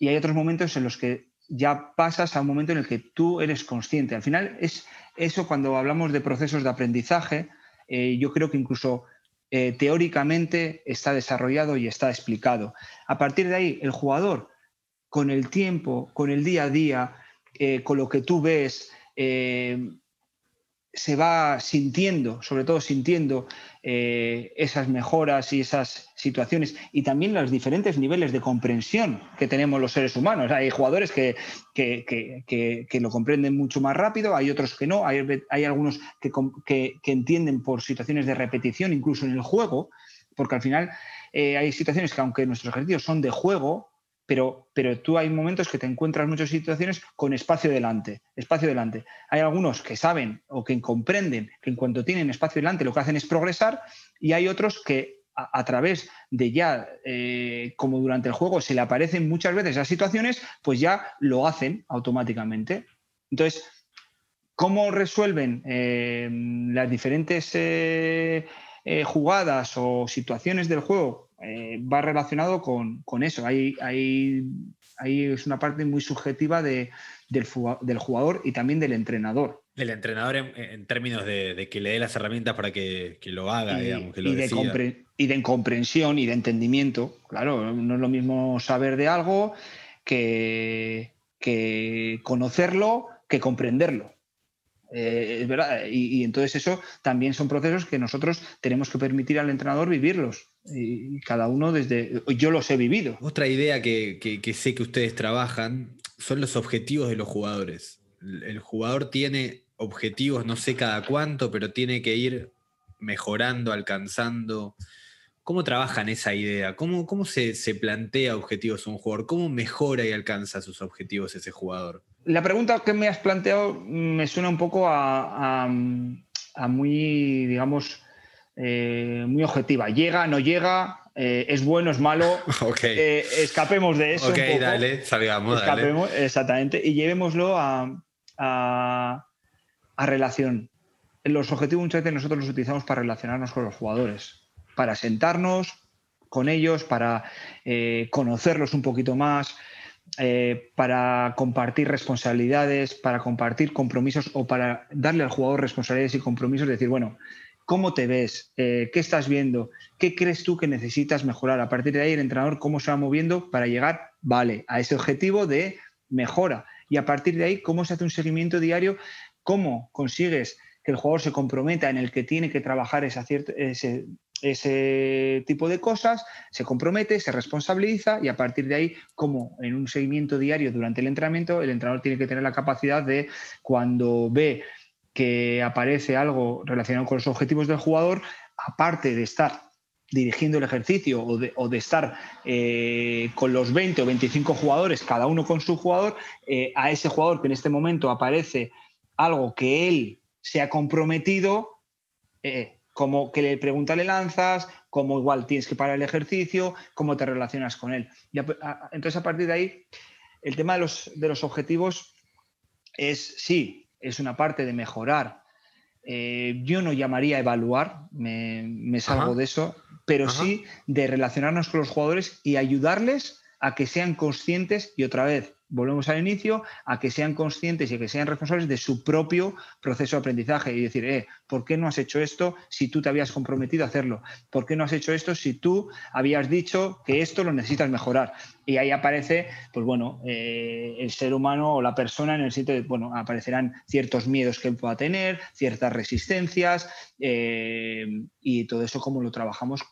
Y hay otros momentos en los que ya pasas a un momento en el que tú eres consciente. Al final es eso cuando hablamos de procesos de aprendizaje, yo creo que incluso eh, teóricamente está desarrollado y está explicado. A partir de ahí, el jugador, con el tiempo, con el día a día, eh, con lo que tú ves, eh, se va sintiendo, sobre todo sintiendo eh, esas mejoras y esas situaciones y también los diferentes niveles de comprensión que tenemos los seres humanos. Hay jugadores que, que, lo comprenden mucho más rápido, hay otros que no, hay, hay algunos que, entienden por situaciones de repetición, incluso en el juego, porque al final eh, hay situaciones que aunque nuestros ejercicios son de juego, pero, pero tú hay momentos que te encuentras muchas situaciones con espacio delante, espacio delante. Hay algunos que saben o que comprenden que en cuanto tienen espacio delante lo que hacen es progresar y hay otros que a, través de ya, eh, como durante el juego se le aparecen muchas veces esas situaciones, pues ya lo hacen automáticamente. Entonces, ¿cómo resuelven eh, las diferentes eh, jugadas o situaciones del juego? Va relacionado con, eso. Hay, hay, es una parte muy subjetiva del, del jugador y también del entrenador.
El entrenador en, términos de, que le dé las herramientas para que, lo haga,
y,
digamos, que
lo y de, y de comprensión y de entendimiento. Claro, no es lo mismo saber de algo que, que conocerlo que comprenderlo. Eh, es verdad. Y, entonces eso también son procesos que nosotros tenemos que permitir al entrenador vivirlos. Y, cada uno desde... Yo los he vivido.
Otra idea que, sé que ustedes trabajan son los objetivos de los jugadores. El jugador tiene objetivos, no sé cada cuánto, pero tiene que ir mejorando, alcanzando. ¿Cómo trabajan esa idea? ¿Cómo, cómo se, plantea objetivos un jugador? ¿Cómo mejora y alcanza sus objetivos ese jugador?
La pregunta que me has planteado me suena un poco a, muy, digamos, eh, muy objetiva. Llega, no llega, eh, es bueno, es malo. [laughs] Eh, escapemos de eso.
Ok, dale, salgamos.
Escapemos, exactamente, y llevémoslo a, a relación. Los objetivos muchas veces nosotros los utilizamos para relacionarnos con los jugadores, para sentarnos con ellos, para conocerlos un poquito más, eh, para compartir responsabilidades, para compartir compromisos o para darle al jugador responsabilidades y compromisos, decir, bueno, ¿cómo te ves? Eh, ¿Qué estás viendo? ¿Qué crees tú que necesitas mejorar? A partir de ahí, el entrenador, ¿cómo se va moviendo para llegar, vale, a ese objetivo de mejora? Y a partir de ahí, ¿cómo se hace un seguimiento diario cómo consigues que el jugador se comprometa en el que tiene que trabajar ese, ese tipo de cosas, se compromete, se responsabiliza y a partir de ahí, como en un seguimiento diario durante el entrenamiento, el entrenador tiene que tener la capacidad de, cuando ve que aparece algo relacionado con los objetivos del jugador, aparte de estar dirigiendo el ejercicio o de, estar eh, con los 20 o 25 jugadores, cada uno con su jugador, eh, a ese jugador que en este momento aparece algo que él se ha comprometido, eh, como que le pregunta le lanzas, cómo igual tienes que parar el ejercicio, cómo te relacionas con él. entonces, a partir de ahí, el tema de los, de los objetivos es, sí, es una parte de mejorar. Eh, yo no llamaría evaluar, me, salgo de eso, pero sí de relacionarnos con los jugadores y ayudarles a que sean conscientes y otra vez volvemos al inicio, a que sean conscientes y que sean responsables de su propio proceso de aprendizaje y decir, eh, ¿por qué no has hecho esto si tú te habías comprometido a hacerlo? ¿Por qué no has hecho esto si tú habías dicho que esto lo necesitas mejorar? Y ahí aparece, pues bueno, eh, el ser humano o la persona en el sitio de, bueno, aparecerán ciertos miedos que él pueda tener, ciertas resistencias eh, y todo eso como lo trabajamos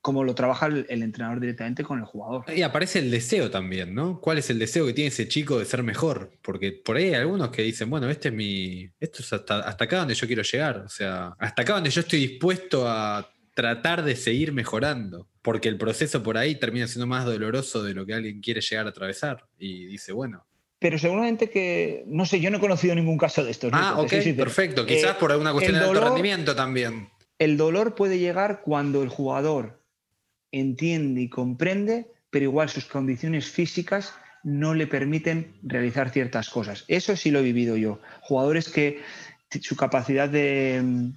como lo trabaja el, entrenador directamente con el jugador.
Y aparece el deseo también, ¿no? ¿Cuál es el deseo que tiene ese chico de ser mejor? Porque por ahí hay algunos que dicen, bueno, este es mi. Esto es hasta, hasta acá donde yo quiero llegar. O sea, hasta acá donde yo estoy dispuesto a tratar de seguir mejorando. Porque el proceso por ahí termina siendo más doloroso de lo que alguien quiere llegar a atravesar. Y dice, bueno,
pero seguramente que, no sé, yo no he conocido ningún caso de estos.
Ah, ok, perfecto. Quizás por alguna cuestión de alto rendimiento también.
El dolor puede llegar cuando el jugador entiende y comprende, pero igual sus condiciones físicas no le permiten realizar ciertas cosas. Eso sí lo he vivido yo. Jugadores que su capacidad de,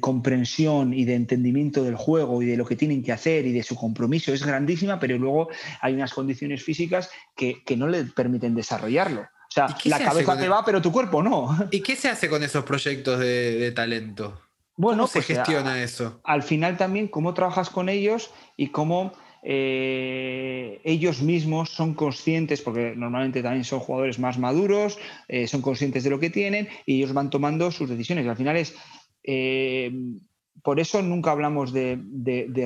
comprensión y de entendimiento del juego y de lo que tienen que hacer y de su compromiso es grandísima, pero luego hay unas condiciones físicas que, no le permiten desarrollarlo. O sea, la cabeza te va, pero tu cuerpo no.
¿Y qué se hace con esos proyectos de talento?
Bueno,
¿Cómo se pues, gestiona eso?
Al final también cómo trabajas con ellos y cómo eh, ellos mismos son conscientes, porque normalmente también son jugadores más maduros, eh, son conscientes de lo que tienen y ellos van tomando sus decisiones. Y al final es, eh, por eso nunca hablamos de,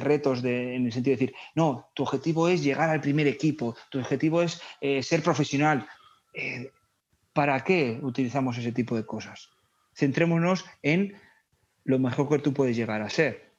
retos en el sentido de decir, no, tu objetivo es llegar al primer equipo, tu objetivo es ser profesional. ¿Para qué utilizamos ese tipo de cosas? Centrémonos en lo mejor que tú puedes llegar a ser.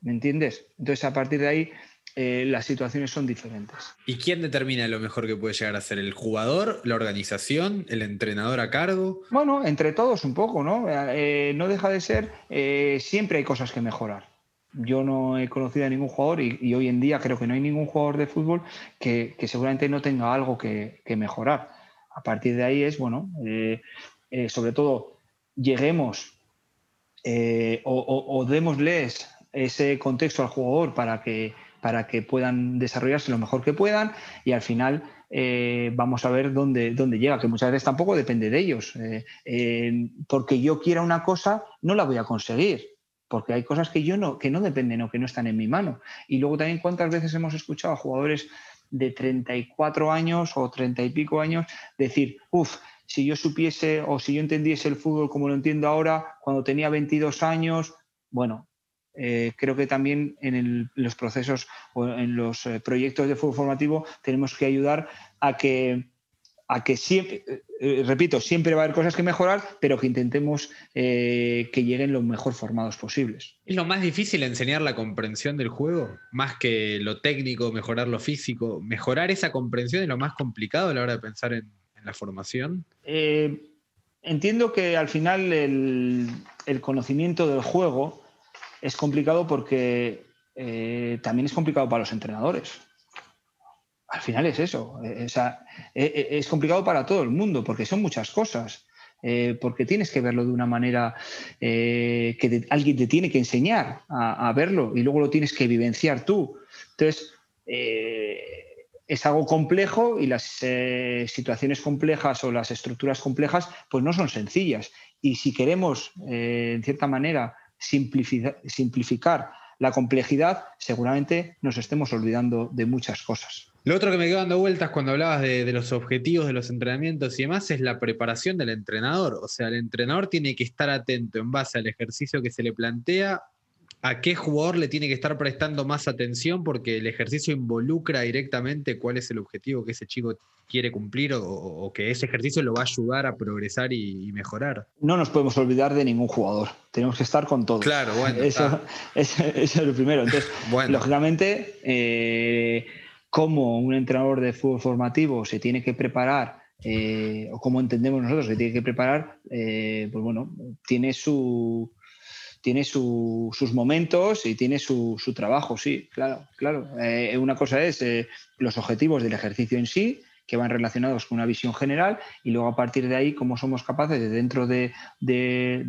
¿Me entiendes? Entonces, a partir de ahí, eh, las situaciones son diferentes.
¿Y quién determina lo mejor que puede llegar a ser? ¿El jugador, la organización, el entrenador a cargo?
Bueno, entre todos un poco, ¿no? Eh, no deja de ser, eh, siempre hay cosas que mejorar. Yo no he conocido a ningún jugador y, hoy en día creo que no hay ningún jugador de fútbol que, seguramente no tenga algo que, mejorar. A partir de ahí es, bueno, sobre todo lleguemos o, o démosles ese contexto al jugador para que para que puedan desarrollarse lo mejor que puedan y al final eh, vamos a ver dónde, dónde llega, que muchas veces tampoco depende de ellos. Eh, porque yo quiera una cosa, no la voy a conseguir, porque hay cosas que yo no, que no dependen o que no están en mi mano. Y luego también cuántas veces hemos escuchado a jugadores de 34 años o 30 y pico años decir, uff, si yo supiese o si yo entendiese el fútbol como lo entiendo ahora, cuando tenía 22 años, bueno, eh, creo que también en los procesos o en los eh, proyectos de fútbol formativo tenemos que ayudar a que, a que siempre, eh, repito, siempre va a haber cosas que mejorar, pero que intentemos que lleguen lo mejor formados posibles.
¿Es lo más difícil enseñar la comprensión del juego? Más que lo técnico, mejorar lo físico. ¿Mejorar esa comprensión es lo más complicado a la hora de pensar en, la formación?
entiendo que al final el, conocimiento del juego es complicado porque eh, también es complicado para los entrenadores. Al final es eso. Eh, eh, es complicado para todo el mundo porque son muchas cosas. porque tienes que verlo de una manera que alguien te tiene que enseñar a, verlo y luego lo tienes que vivenciar tú. Entonces, es algo complejo y las situaciones complejas o las estructuras complejas pues no son sencillas. Y si queremos, en cierta manera, simplificar, la complejidad, seguramente nos estemos olvidando de muchas cosas.
Lo otro que me quedó dando vueltas cuando hablabas de, los objetivos de los entrenamientos y demás es la preparación del entrenador. O sea, el entrenador tiene que estar atento en base al ejercicio que se le plantea a qué jugador le tiene que estar prestando más atención porque el ejercicio involucra directamente cuál es el objetivo que ese chico quiere cumplir o, que ese ejercicio lo va a ayudar a progresar y, mejorar.
No nos podemos olvidar de ningún jugador, tenemos que estar con todos.
Claro, bueno.
Eso, [laughs] es lo primero. Entonces, [laughs] lógicamente, eh, cómo un entrenador de fútbol formativo se tiene que preparar eh, o cómo entendemos nosotros que tiene que preparar, eh, pues bueno, tiene su tiene sus momentos y tiene su, trabajo, sí, claro, claro. Eh, una cosa es eh, los objetivos del ejercicio en sí, que van relacionados con una visión general, y luego a partir de ahí, cómo somos capaces de dentro de,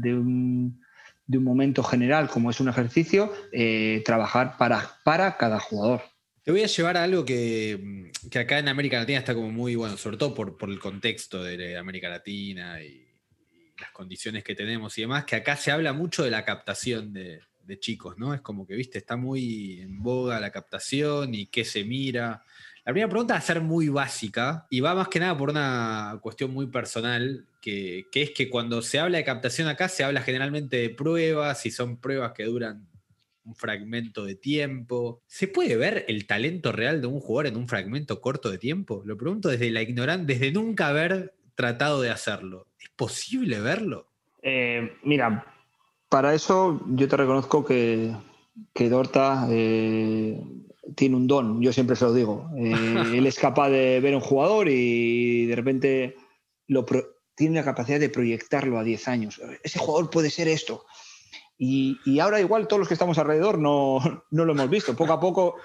un, momento general como es un ejercicio, eh, trabajar para, para cada jugador.
Te voy a llevar a algo que, acá en América Latina está como muy bueno, sobre todo por, por el contexto de América Latina y las condiciones que tenemos y demás, que acá se habla mucho de la captación de, chicos, ¿no? Es como que, viste, está muy en boga la captación y qué se mira. La primera pregunta va a ser muy básica y va más que nada por una cuestión muy personal, que, que, es que cuando se habla de captación acá se habla generalmente de pruebas y son pruebas que duran un fragmento de tiempo. ¿Se puede ver el talento real de un jugador en un fragmento corto de tiempo? Lo pregunto desde la ignorancia, desde nunca haber tratado de hacerlo. ¿Es posible verlo?
Eh, mira, para eso yo te reconozco que, que Dorta eh, tiene un don, yo siempre se lo digo. Eh, él es capaz de ver un jugador y de repente lo tiene la capacidad de proyectarlo a 10 años. Ese jugador puede ser esto. Y, y, ahora igual todos los que estamos alrededor no, no lo hemos visto. Poco a poco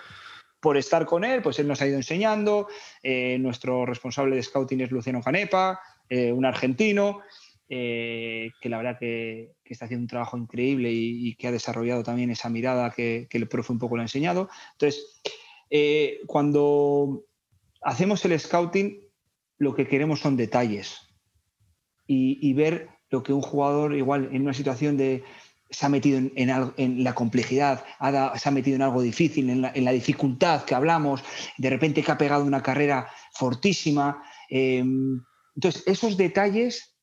por estar con él, pues él nos ha ido enseñando. Eh, nuestro responsable de scouting es Luciano Canepa, eh, un argentino, eh, que la verdad que, está haciendo un trabajo increíble y, que ha desarrollado también esa mirada que, el profe un poco le ha enseñado. Entonces, cuando hacemos el scouting, lo que queremos son detalles y ver lo que un jugador, igual en una situación de, se ha metido en, la complejidad, se ha metido en algo difícil, en la, dificultad que hablamos, de repente que ha pegado una carrera fortísima. Em, entonces, esos detalles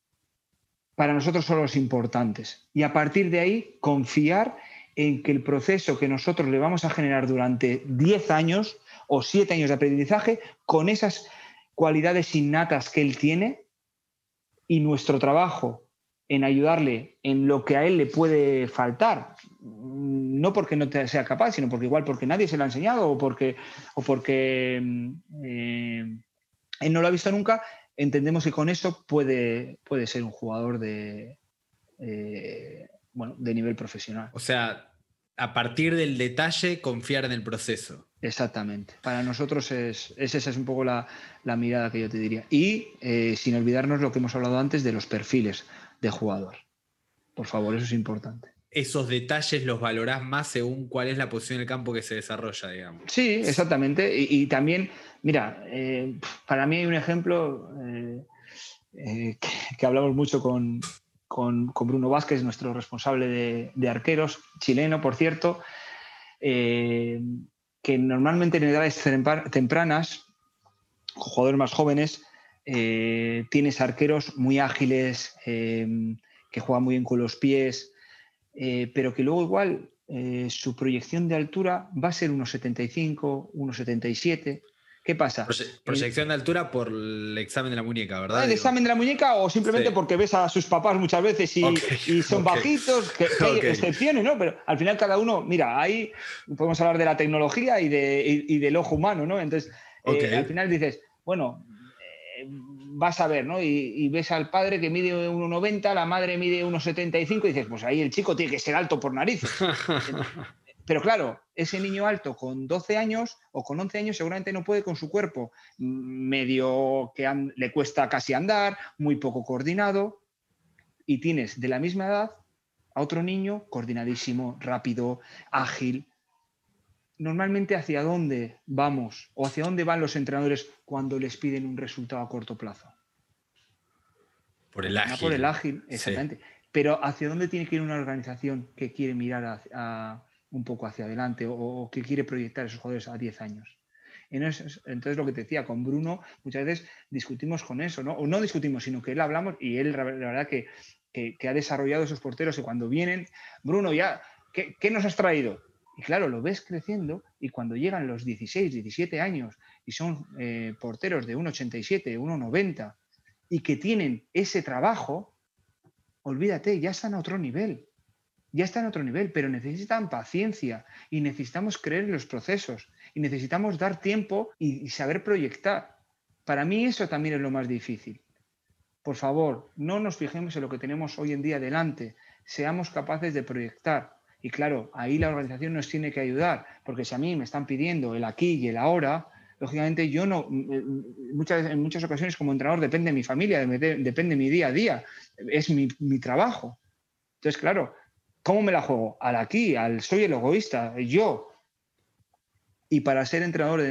para nosotros son los importantes. Y a partir de ahí, confiar en que el proceso que nosotros le vamos a generar durante 10 años o 7 años de aprendizaje, con esas cualidades innatas que él tiene y nuestro trabajo en ayudarle en lo que a él le puede faltar, no porque no sea capaz, sino porque igual porque nadie se lo ha enseñado o porque, o porque mm, eh, él no lo ha visto nunca, entendemos que con eso puede, puede ser un jugador de, eh, bueno, de nivel profesional.
O sea, a partir del detalle, confiar en el proceso.
Exactamente. Para nosotros es, esa es un poco la, mirada que yo te diría. Y eh, sin olvidarnos lo que hemos hablado antes de los perfiles de jugador. Por favor, eso es importante
esos detalles los valorás más según cuál es la posición del campo que se desarrolla, digamos.
Sí, exactamente. Y, también, mira, eh, para mí hay un ejemplo eh, eh, que, hablamos mucho con, Bruno Vázquez, nuestro responsable de, arqueros, chileno, por cierto, que normalmente en edades tempranas, con jugadores más jóvenes, tienes arqueros muy ágiles, que juegan muy bien con los pies, eh, pero que luego igual eh, su proyección de altura va a ser unos 75, unos 77. ¿Qué pasa?
proyección de altura por el examen de la muñeca, ¿verdad?
El examen de la muñeca o simplemente porque ves a sus papás muchas veces y, son bajitos, que, hay excepciones, ¿no? Pero al final cada uno, mira, ahí podemos hablar de la tecnología y, de, del ojo humano, ¿no? Entonces, eh, al final dices, bueno, vas a ver, ¿no? Y, ves al padre que mide 1,90, la madre mide 1,75 y dices, pues ahí el chico tiene que ser alto por narices. [laughs] Pero claro, ese niño alto con 12 años o con 11 años seguramente no puede con su cuerpo medio que le cuesta casi andar, muy poco coordinado, y tienes de la misma edad a otro niño coordinadísimo, rápido, ágil, normalmente hacia dónde vamos o hacia dónde van los entrenadores cuando les piden un resultado a corto plazo.
Por el ágil.
por el ágil, exactamente. Pero hacia dónde tiene que ir una organización que quiere mirar un poco hacia adelante o, que quiere proyectar a esos jugadores a 10 años. Entonces, lo que te decía, con Bruno muchas veces discutimos con eso, ¿no? O no discutimos, sino que él hablamos y él, la verdad, que, ha desarrollado esos porteros y cuando vienen, Bruno, ya, ¿qué nos has traído? Y claro, lo ves creciendo y cuando llegan los 16, 17 años y son eh, porteros de 1,87, 1,90 y que tienen ese trabajo, olvídate, ya están a otro nivel. Ya están a otro nivel, pero necesitan paciencia y necesitamos creer en los procesos y necesitamos dar tiempo y saber proyectar. Para mí eso también es lo más difícil. Por favor, no nos fijemos en lo que tenemos hoy en día delante, seamos capaces de proyectar y claro, ahí la organización nos tiene que ayudar, porque si a mí me están pidiendo el aquí y el ahora, lógicamente yo no, muchas, en muchas ocasiones como entrenador depende de mi familia, depende de mi día a día, es mi, trabajo. Entonces, claro, ¿cómo me la juego? Al aquí, al soy el egoísta, yo. Y para ser entrenador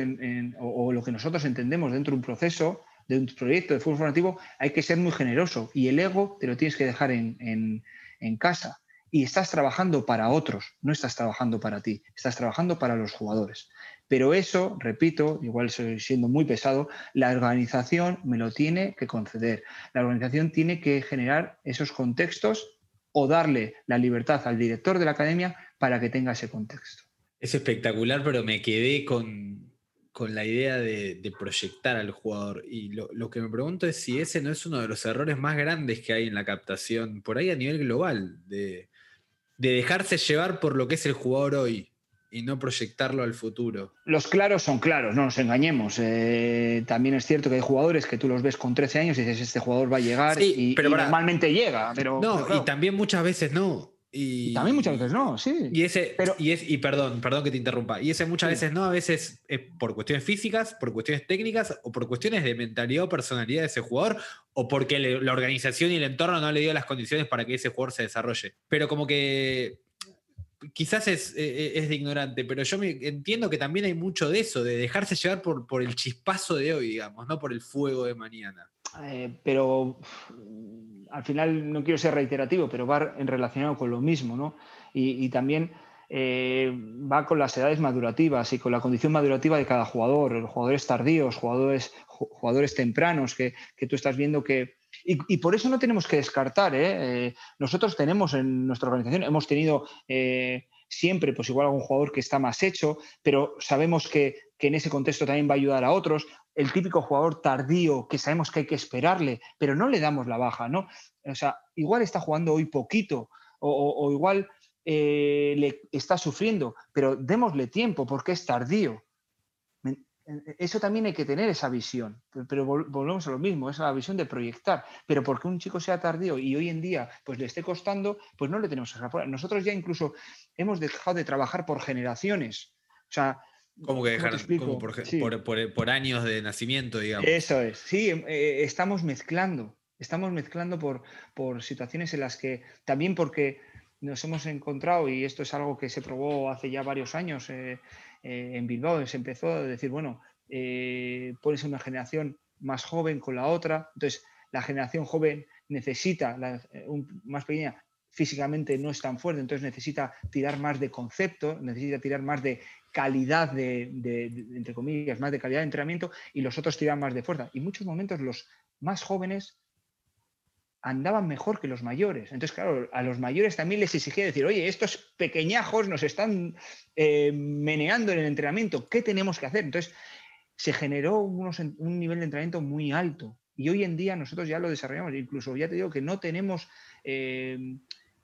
o, lo que nosotros entendemos dentro de un proceso, de un proyecto de fútbol formativo, hay que ser muy generoso y el ego te lo tienes que dejar en casa y estás trabajando para otros, no estás trabajando para ti, estás trabajando para los jugadores. Pero eso, repito, igual estoy siendo muy pesado, la organización me lo tiene que conceder. La organización tiene que generar esos contextos o darle la libertad al director de la academia para que tenga ese contexto.
Es espectacular, pero me quedé con, la idea de, proyectar al jugador. Y lo, lo, que me pregunto es si ese no es uno de los errores más grandes que hay en la captación, por ahí a nivel global, de, de dejarse llevar por lo que es el jugador hoy y no proyectarlo al futuro.
Los claros son claros, no nos engañemos. Eh, también es cierto que hay jugadores que tú los ves con 13 años y dices, este jugador va a llegar y, pero normalmente llega. Pero,
no, y también muchas veces no.
Y, también muchas veces no, sí.
Y ese, pero, y, es, y perdón, perdón que te interrumpa. Y ese muchas veces no, a veces es por cuestiones físicas, por cuestiones técnicas o por cuestiones de mentalidad o personalidad de ese jugador o porque la organización y el entorno no le dio las condiciones para que ese jugador se desarrolle. Pero como que quizás es, e, e, es, de ignorante, pero yo me, entiendo que también hay mucho de eso, de dejarse llevar por, por el chispazo de hoy, digamos, no por el fuego de mañana.
Eh, pero al final no quiero ser reiterativo, pero va en relacionado con lo mismo, ¿no? Y, también eh, va con las edades madurativas y con la condición madurativa de cada jugador, los jugadores tardíos, jugadores, jugadores tempranos, que, tú estás viendo que... Y, por eso no tenemos que descartar, ¿eh? ¿eh? nosotros tenemos en nuestra organización, hemos tenido siempre, pues igual algún jugador que está más hecho, pero sabemos que, que en ese contexto también va a ayudar a otros el típico jugador tardío que sabemos que hay que esperarle, pero no le damos la baja, ¿no? O sea, igual está jugando hoy poquito o, igual eh, le está sufriendo, pero démosle tiempo porque es tardío. Eso también hay que tener esa visión, pero volvemos a lo mismo, es la visión de proyectar. Pero porque un chico sea tardío y hoy en día pues le esté costando, pues no le tenemos que Nosotros ya incluso hemos dejado de trabajar por generaciones. O sea,
¿Cómo que dejar por, años de nacimiento, digamos?
Eso es, sí, em, eh, estamos mezclando, estamos mezclando por, por situaciones en las que, también porque nos hemos encontrado, y esto es algo que se probó hace ya varios años eh, eh, en Bilbao, se empezó a decir, bueno, pones una generación más joven con la otra, entonces la generación joven necesita, la, más pequeña, físicamente no es tan fuerte, entonces necesita tirar más de concepto, necesita tirar más de calidad de, entre comillas, más de calidad de entrenamiento y los otros tiran más de fuerza. Y muchos momentos los más jóvenes andaban mejor que los mayores. Entonces, claro, a los mayores también les exigía decir, oye, estos pequeñajos nos están eh, meneando en el entrenamiento, ¿qué tenemos que hacer? Entonces, se generó un nivel de entrenamiento muy alto. Y hoy en día nosotros ya lo desarrollamos. Incluso ya te digo que no tenemos eh,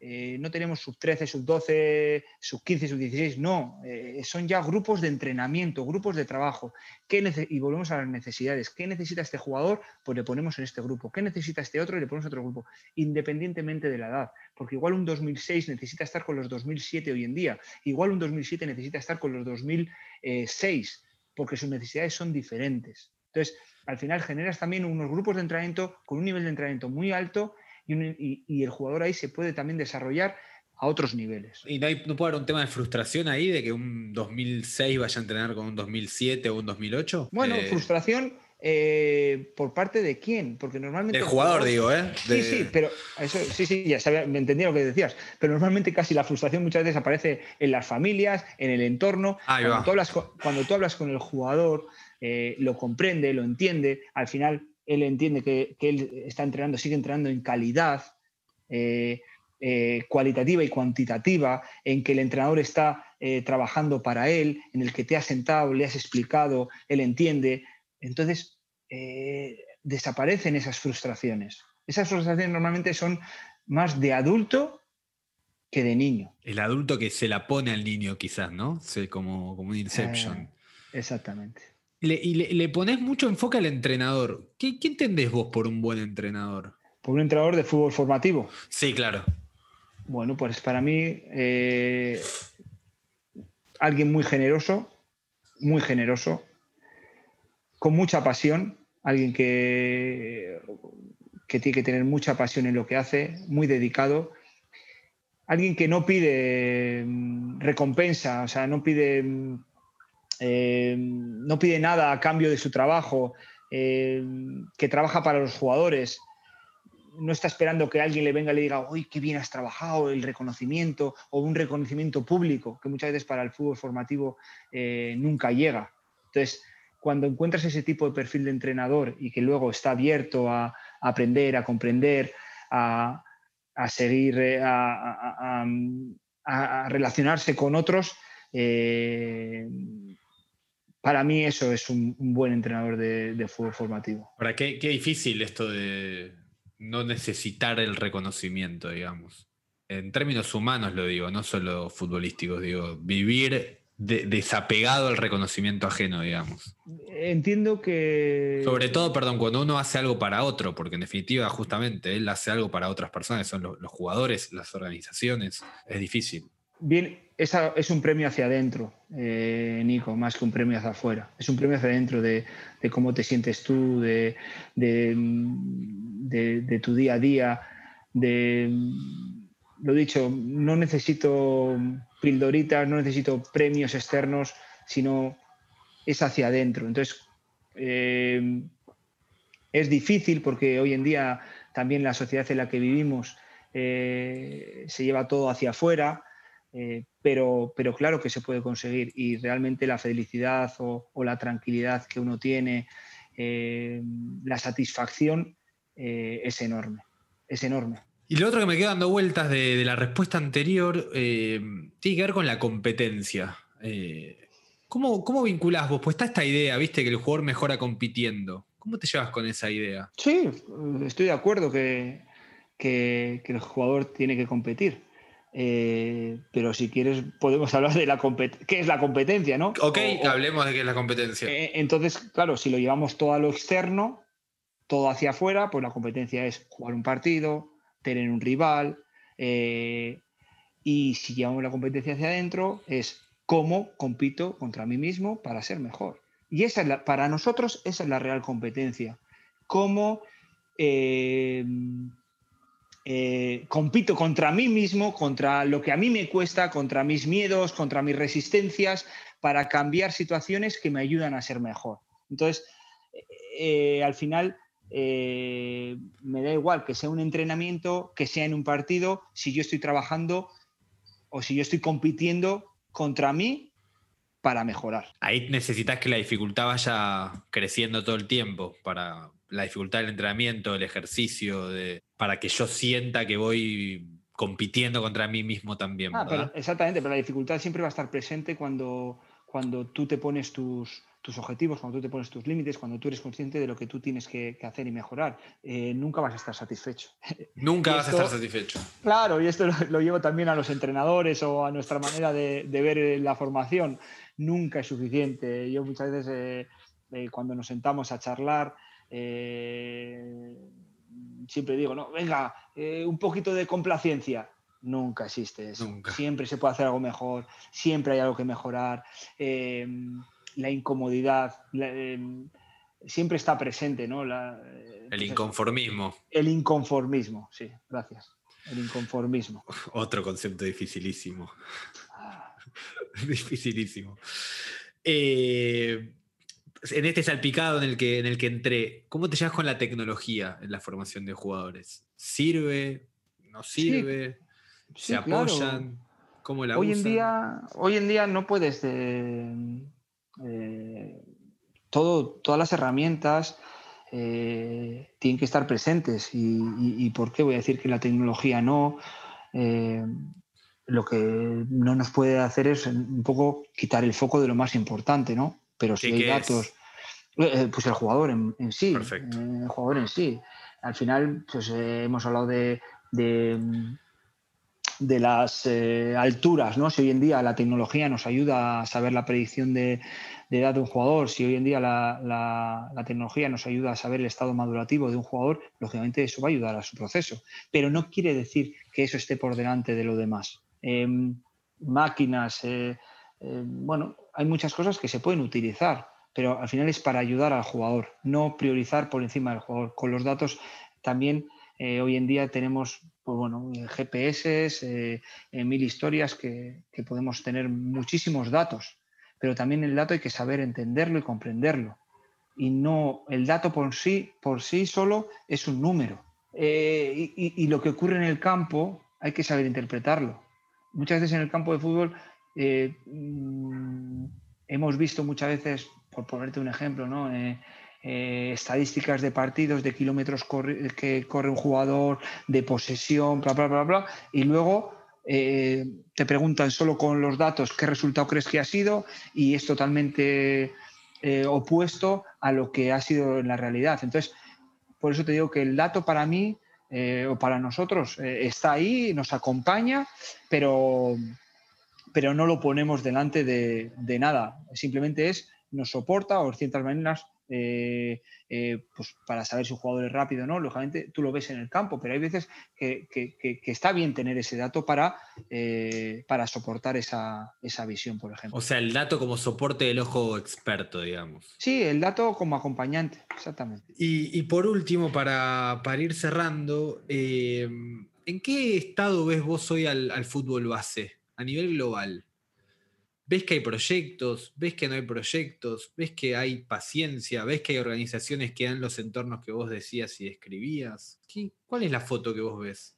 eh, no tenemos sub 13, sub 12, sub 15, sub 16, no, eh, son ya grupos de entrenamiento, grupos de trabajo. y volvemos a las necesidades. ¿Qué necesita este jugador? Pues le ponemos en este grupo. ¿Qué necesita este otro? Le ponemos en otro grupo, independientemente de la edad. Porque igual un 2006 necesita estar con los 2007 hoy en día, igual un 2007 necesita estar con los 2006, porque sus necesidades son diferentes. Entonces, al final generas también unos grupos de entrenamiento con un nivel de entrenamiento muy alto y, el jugador ahí se puede también desarrollar a otros niveles.
¿Y no, hay, no puede haber un tema de frustración ahí de que un 2006 vaya a entrenar con un 2007 o un 2008?
Bueno, eh, frustración eh, por parte de quién, porque normalmente...
El jugador, digo, ¿eh?
Sí, sí, pero eso, sí, sí, ya sabía, me entendía lo que decías, pero normalmente casi la frustración muchas veces aparece en las familias, en el entorno. Cuando tú, hablas con, cuando tú hablas con el jugador, eh, lo comprende, lo entiende, al final él entiende que, él está entrenando, sigue entrenando en calidad eh, eh, cualitativa y cuantitativa, en que el entrenador está eh, trabajando para él, en el que te has sentado, le has explicado, él entiende. Entonces, desaparecen esas frustraciones. Esas frustraciones normalmente son más de adulto que de niño.
El adulto que se la pone al niño, quizás, ¿no? como, como un Inception.
exactamente
y le, pones mucho enfoque al entrenador. ¿Qué, entendés vos por un buen entrenador?
Por un entrenador de fútbol formativo.
Sí, claro.
Bueno, pues para mí, eh, alguien muy generoso, muy generoso, con mucha pasión, alguien que, que tiene que tener mucha pasión en lo que hace, muy dedicado, alguien que no pide mm, recompensa, o sea, no pide mm, eh, no pide nada a cambio de su trabajo, eh, que trabaja para los jugadores, no está esperando que alguien le venga y le diga, uy, qué bien has trabajado, el reconocimiento o un reconocimiento público, que muchas veces para el fútbol formativo eh, nunca llega. Entonces, cuando encuentras ese tipo de perfil de entrenador y que luego está abierto a, aprender, a comprender, a, seguir, a, relacionarse con otros, para mí eso es un, buen entrenador de, fútbol formativo.
Ahora, qué, difícil esto de no necesitar el reconocimiento, digamos. En términos humanos lo digo, no solo futbolísticos, digo, vivir desapegado al reconocimiento ajeno, digamos.
Entiendo que...
Sobre todo, perdón, cuando uno hace algo para otro, porque en definitiva justamente él hace algo para otras personas, son los jugadores, las organizaciones, es difícil.
Bien, esa es un premio hacia adentro, eh, Nico, más que un premio hacia afuera. Es un premio hacia adentro de, cómo te sientes tú, de, tu día a día, de, lo dicho, no necesito pildoritas, no necesito premios externos, sino es hacia adentro. Entonces, eh, es difícil porque hoy en día también la sociedad en la que vivimos eh, se lleva todo hacia afuera eh, pero, pero claro que se puede conseguir y realmente la felicidad o, la tranquilidad que uno tiene, eh, la satisfacción eh, es enorme, es enorme.
Y lo otro que me queda dando vueltas de, la respuesta anterior tiene que ver con la competencia. ¿Cómo, ¿Cómo vinculás vos? Pues está esta idea, viste, que el jugador mejora compitiendo. ¿Cómo te llevas con esa idea?
Sí, estoy de acuerdo que, que, el jugador tiene que competir. Eh, pero si quieres podemos hablar de la qué es la competencia, ¿no?
Ok, hablemos de qué es la competencia.
Eh, entonces, claro, si lo llevamos todo a lo externo, todo hacia afuera, pues la competencia es jugar un partido, tener un rival, eh, y si llevamos la competencia hacia adentro, es cómo compito contra mí mismo para ser mejor. Y esa es para nosotros esa es la real competencia. Cómo eh, compito contra mí mismo, contra lo que a mí me cuesta, contra mis miedos, contra mis resistencias, para cambiar situaciones que me ayudan a ser mejor. Entonces, eh, al final, eh, me da igual que sea un entrenamiento, que sea en un partido, si yo estoy trabajando o si yo estoy compitiendo contra mí para mejorar.
Ahí necesitas que la dificultad vaya creciendo todo el tiempo para la dificultad del entrenamiento, el ejercicio, de, para que yo sienta que voy compitiendo contra mí mismo también.
Ah, exactamente, pero la dificultad siempre va a estar presente cuando, cuando tú te pones tus, tus objetivos, cuando tú te pones tus límites, cuando tú eres consciente de lo que tú tienes que, hacer y mejorar. Eh, nunca vas a estar satisfecho. [laughs]
Nunca vas a estar satisfecho.
Claro, y esto lo, llevo también a los entrenadores o a nuestra manera de, ver la formación. Nunca es suficiente. Yo muchas veces eh, eh, cuando nos sentamos a charlar, eh, siempre digo, no, venga, eh, un poquito de complacencia. Nunca existe eso. Siempre se puede hacer algo mejor, siempre hay algo que mejorar. Eh, la incomodidad siempre está presente, ¿no?
el inconformismo.
El inconformismo, sí, gracias. El inconformismo. [laughs]
Otro concepto dificilísimo. [laughs] dificilísimo. Eh, en este salpicado en el, que, en el que entré, ¿cómo te llevas con la tecnología en la formación de jugadores? ¿Sirve? ¿No sirve? ¿Se apoyan? ¿Cómo la
hoy
usan?
En día, hoy en día no puedes... Eh, eh, todo, todas las herramientas eh, tienen que estar presentes. Y, por qué voy a decir que la tecnología no? lo que no nos puede hacer es un poco quitar el foco de lo más importante, ¿no? Pero si hay datos, eh, eh, pues el jugador en, sí,
Perfecto.
Eh, el jugador en sí. Al final, pues hemos hablado de, de, las alturas, ¿no? Si hoy en día la tecnología nos ayuda a saber la predicción de, edad de un jugador, si hoy en día la, la, tecnología nos ayuda a saber el estado madurativo de un jugador, lógicamente eso va a ayudar a su proceso. Pero no quiere decir que eso esté por delante de lo demás. Em, máquinas, bueno, hay muchas cosas que se pueden utilizar, pero al final es para ayudar al jugador, no priorizar por encima del jugador. Con los datos también eh, hoy en día tenemos pues bueno, GPS, eh, eh, mil historias que, podemos tener muchísimos datos, pero también el dato hay que saber entenderlo y comprenderlo. Y no, el dato por sí, por sí solo es un número. y, lo que ocurre en el campo hay que saber interpretarlo. Muchas veces en el campo de fútbol eh, mm, hemos visto muchas veces, por ponerte un ejemplo, eh, eh, estadísticas de partidos, de kilómetros que corre un jugador, de posesión, bla, bla, bla, bla, y luego te preguntan solo con los datos qué resultado crees que ha sido y es totalmente opuesto a lo que ha sido en la realidad. Entonces, por eso te digo que el dato para mí o para nosotros está ahí, nos acompaña, pero pero no lo ponemos delante de, nada. Simplemente es, nos soporta o ciertas maneras eh, eh, pues para saber si un jugador es rápido o no, lógicamente tú lo ves en el campo, pero hay veces que, está bien tener ese dato para, eh, para soportar esa, visión, por ejemplo.
O sea, el dato como soporte del ojo experto, digamos.
Sí, el dato como acompañante, exactamente.
Y, por último, para, ir cerrando, ¿en qué estado ves vos hoy al fútbol base? A nivel global, ves que hay proyectos, ves que no hay proyectos, ves que hay paciencia, ves que hay organizaciones que dan los entornos que vos decías y describías. ¿Cuál es la foto que vos ves?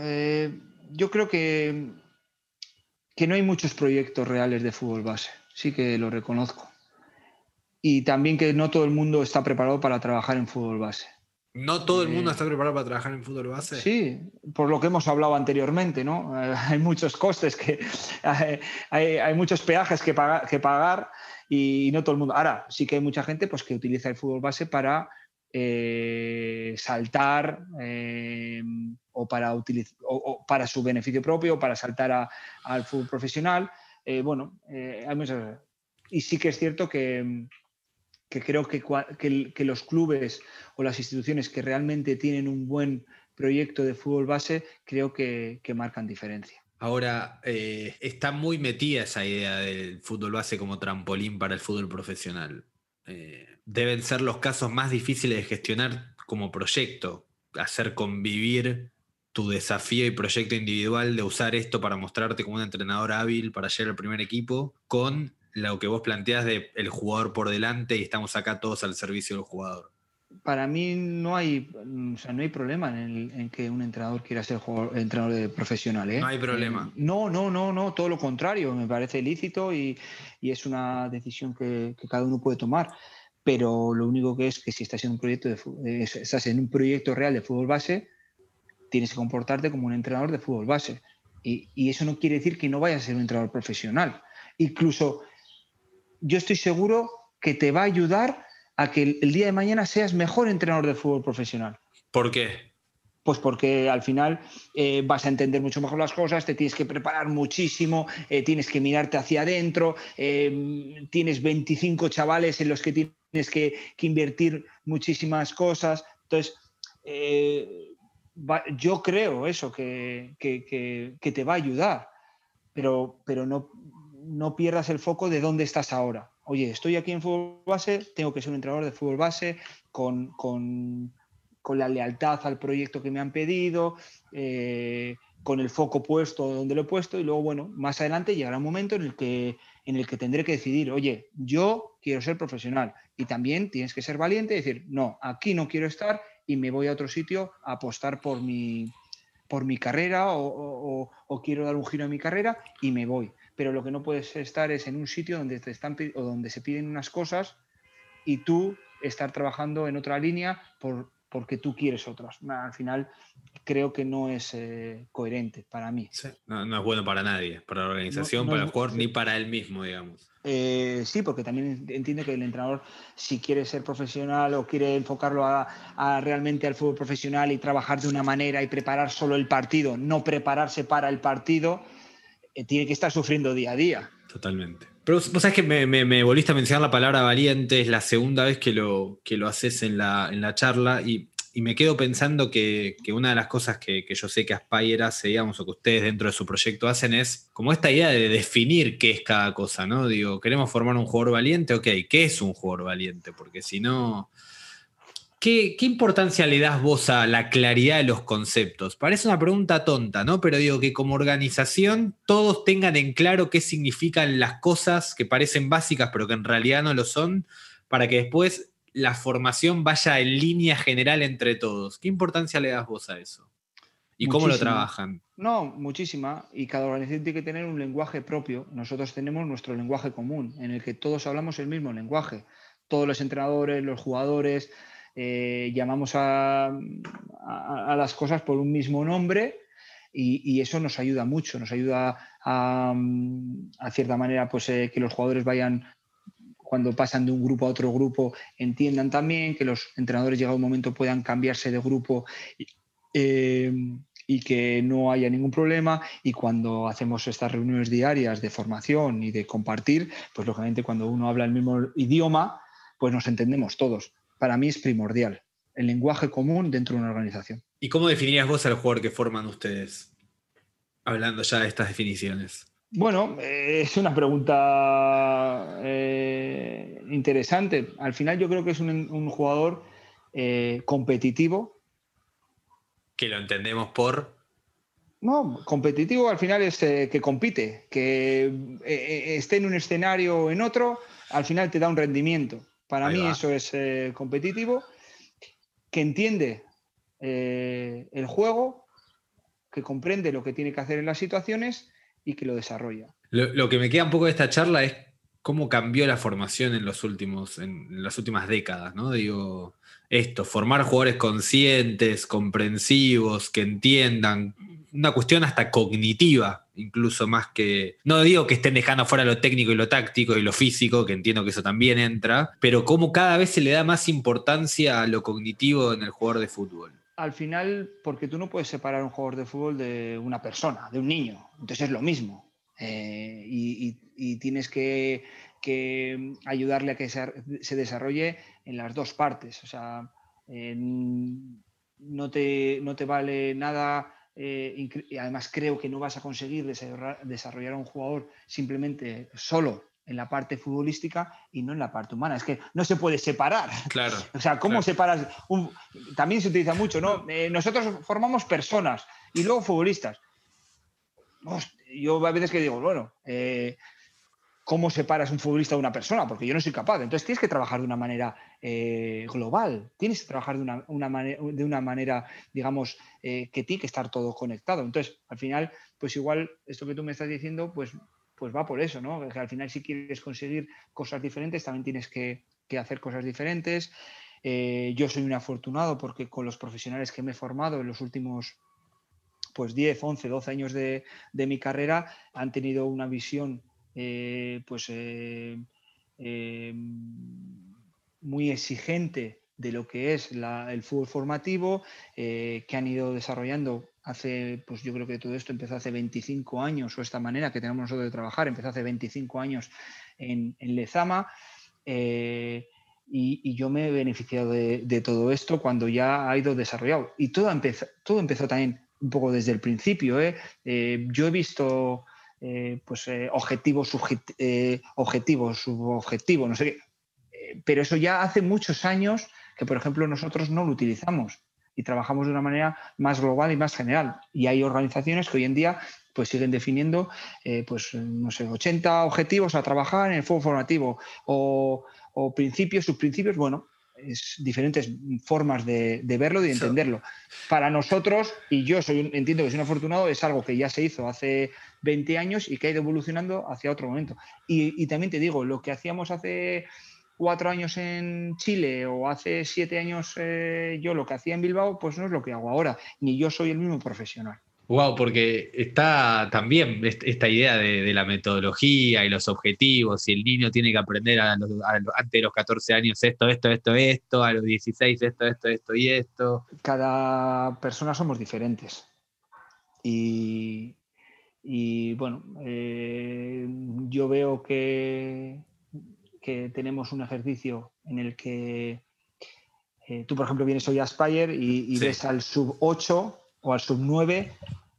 Eh, yo creo que, que no hay muchos proyectos reales de fútbol base, sí que lo reconozco. Y también que no todo el mundo está preparado para trabajar en fútbol base.
¿No todo el mundo está preparado para trabajar en fútbol base?
Sí, por lo que hemos hablado anteriormente, ¿no? [laughs] hay muchos costes, que, hay, muchos peajes que, que pagar y no todo el mundo. Ahora, sí que hay mucha gente pues, que utiliza el fútbol base para eh, saltar eh, o, para o, para su beneficio propio, para saltar al fútbol profesional. Eh, bueno, hay muchas... Y sí que es cierto que, creo que, que, los clubes o las instituciones que realmente tienen un buen proyecto de fútbol base, creo que, marcan diferencia.
Ahora, está muy metida esa idea del fútbol base como trampolín para el fútbol profesional deben ser los casos más difíciles de gestionar como proyecto, hacer convivir tu desafío y proyecto individual de usar esto para mostrarte como un entrenador hábil para llegar al primer equipo, con lo que vos planteás de el jugador por delante y estamos acá todos al servicio del jugador.
Para mí no hay, no hay problema en, que un entrenador quiera ser entrenador de profesional. ¿eh?
No hay problema.
Eh, no, no, no, no, todo lo contrario. Me parece lícito y, es una decisión que, que, cada uno puede tomar pero lo único que es que si estás en un proyecto, de, estás en un proyecto real de fútbol base, tienes que comportarte como un entrenador de fútbol base. Y, eso no quiere decir que no vayas a ser un entrenador profesional. Incluso yo estoy seguro que te va a ayudar a que el día de mañana seas mejor entrenador de fútbol profesional.
¿Por qué?
Pues porque al final eh, vas a entender mucho mejor las cosas, te tienes que preparar muchísimo, eh, tienes que mirarte hacia adentro, eh, tienes 25 chavales en los que tienes que, invertir muchísimas cosas. Entonces, yo creo eso, que, te va a ayudar, pero, pero no, no pierdas el foco de dónde estás ahora. Oye, estoy aquí en fútbol base, tengo que ser un entrenador de fútbol base con con la lealtad al proyecto que me han pedido, eh, con el foco puesto donde lo he puesto y luego, bueno, más adelante llegará un momento en el que, en el que tendré que decidir, oye, yo quiero ser profesional y también tienes que ser valiente y decir, no, aquí no quiero estar y me voy a otro sitio a apostar por mi, por mi carrera o, quiero dar un giro a mi carrera y me voy. Pero lo que no puedes estar es en un sitio donde, te están, o donde se piden unas cosas y tú estar trabajando en otra línea por, porque tú quieres otras. Al final creo que no es eh, coherente para mí.
No, es bueno para nadie, para la organización, para el jugador, ni para él mismo, digamos.
Eh, sí, porque también entiende que el entrenador, si quiere ser profesional o quiere enfocarlo a, realmente al fútbol profesional y trabajar de una manera y preparar solo el partido, no prepararse para el partido, tiene que estar sufriendo día a día.
Totalmente. Pero vos sabés que me, volviste a mencionar la palabra valiente, es la segunda vez que lo, que lo haces en la, en la charla y, me quedo pensando que, una de las cosas que, yo sé que Aspire hace, digamos, o que ustedes dentro de su proyecto hacen es como esta idea de definir qué es cada cosa, ¿no? Digo, queremos formar un jugador valiente, ok, ¿qué es un jugador valiente? Porque si no, ¿Qué, importancia le das vos a la claridad de los conceptos? Parece una pregunta tonta, ¿no? Pero digo que como organización todos tengan en claro qué significan las cosas que parecen básicas pero que en realidad no lo son, para que después la formación vaya en línea general entre todos. ¿Qué importancia le das vos a eso? ¿Y cómo lo trabajan?
No, muchísima. Y cada organización tiene que tener un lenguaje propio. Nosotros tenemos nuestro lenguaje común, en el que todos hablamos el mismo lenguaje. Todos los entrenadores, los jugadores, eh, llamamos a, las cosas por un mismo nombre y, eso nos ayuda mucho, nos ayuda a, a cierta manera pues, eh, que los jugadores vayan cuando pasan de un grupo a otro grupo entiendan también, que los entrenadores llegado un momento puedan cambiarse de grupo eh, y que no haya ningún problema. Y cuando hacemos estas reuniones diarias de formación y de compartir, pues lógicamente cuando uno habla el mismo idioma, pues nos entendemos todos para mí es primordial, el lenguaje común dentro de una organización.
¿Y cómo definirías vos al jugador que forman ustedes? Hablando ya de estas definiciones.
Bueno, eh, es una pregunta eh, interesante. Al final yo creo que es un, jugador eh, competitivo.
Que lo entendemos por...
No, competitivo al final es que compite, que esté en un escenario o en otro, al final te da un rendimiento. Para mí eso es eh, competitivo, que entiende eh, el juego, que comprende lo que tiene que hacer en las situaciones y que lo desarrolla.
Lo, que me queda un poco de esta charla es cómo cambió la formación en, los últimos, en las últimas décadas, ¿no? Digo, esto, formar jugadores conscientes, comprensivos, que entiendan, una cuestión hasta cognitiva, incluso más que. No digo que estén dejando fuera lo técnico y lo táctico y lo físico, que entiendo que eso también entra, pero cómo cada vez se le da más importancia a lo cognitivo en el jugador de fútbol.
Al final, porque tú no puedes separar un jugador de fútbol de una persona, de un niño. Entonces es lo mismo. Eh, y, tienes que, ayudarle a que se, desarrolle en las dos partes. O sea, no, te, no te vale nada eh, y además creo que no vas a conseguir desarrollar a un jugador simplemente solo en la parte futbolística y no en la parte humana. Es que no se puede separar.
Claro. [laughs]
O sea, ¿cómo separas? También se utiliza mucho, ¿no? Eh, nosotros formamos personas y luego futbolistas. yo a veces que digo, bueno, eh, cómo separas un futbolista de una persona, porque yo no soy capaz. Entonces tienes que trabajar de una manera eh, global, tienes que trabajar de una, manera, de una manera, digamos, eh, que tiene que estar todo conectado. Entonces, al final, pues igual esto que tú me estás diciendo, pues, pues va por eso, ¿no? Que al final si quieres conseguir cosas diferentes, también tienes que, hacer cosas diferentes. Eh, yo soy un afortunado porque con los profesionales que me he formado en los últimos pues 10, 11, 12 años de, de mi carrera han tenido una visión eh, pues eh, eh, muy exigente de lo que es el fútbol formativo, que han ido desarrollando hace, pues yo creo que todo esto empezó hace 25 años, o esta manera que tenemos nosotros de trabajar, empezó hace 25 años en, Lezama. Y, yo me he beneficiado de, todo esto cuando ya ha ido desarrollado. Y todo empezó, todo empezó también un poco desde el principio. yo he visto eh, pues, eh, objetivo, eh, objetivo, subobjetivo, no sé qué. pero eso ya hace muchos años que, por ejemplo, nosotros no lo utilizamos y trabajamos de una manera más global y más general. Y hay organizaciones que hoy en día pues siguen definiendo, pues, no sé, 80 objetivos a trabajar en el fuego formativo o, o principios, subprincipios, bueno, es diferentes formas de, verlo y de entenderlo. Para nosotros, y yo soy entiendo que soy un afortunado, es algo que ya se hizo hace 20 años y que ha ido evolucionando hacia otro momento. Y, también te digo, lo que hacíamos hace cuatro años en Chile o hace siete años eh, yo lo que hacía en Bilbao, pues no es lo que hago ahora, ni yo soy el mismo profesional.
Wow, porque está también esta idea de, la metodología y los objetivos, y el niño tiene que aprender antes de los 14 años esto, esto, esto, esto, a los 16 esto, esto, esto y esto.
Cada persona somos diferentes. Y, bueno, eh, yo veo que, que tenemos un ejercicio en el que eh, tú, por ejemplo, vienes hoy a Spire y, ves al sub 8 o al sub 9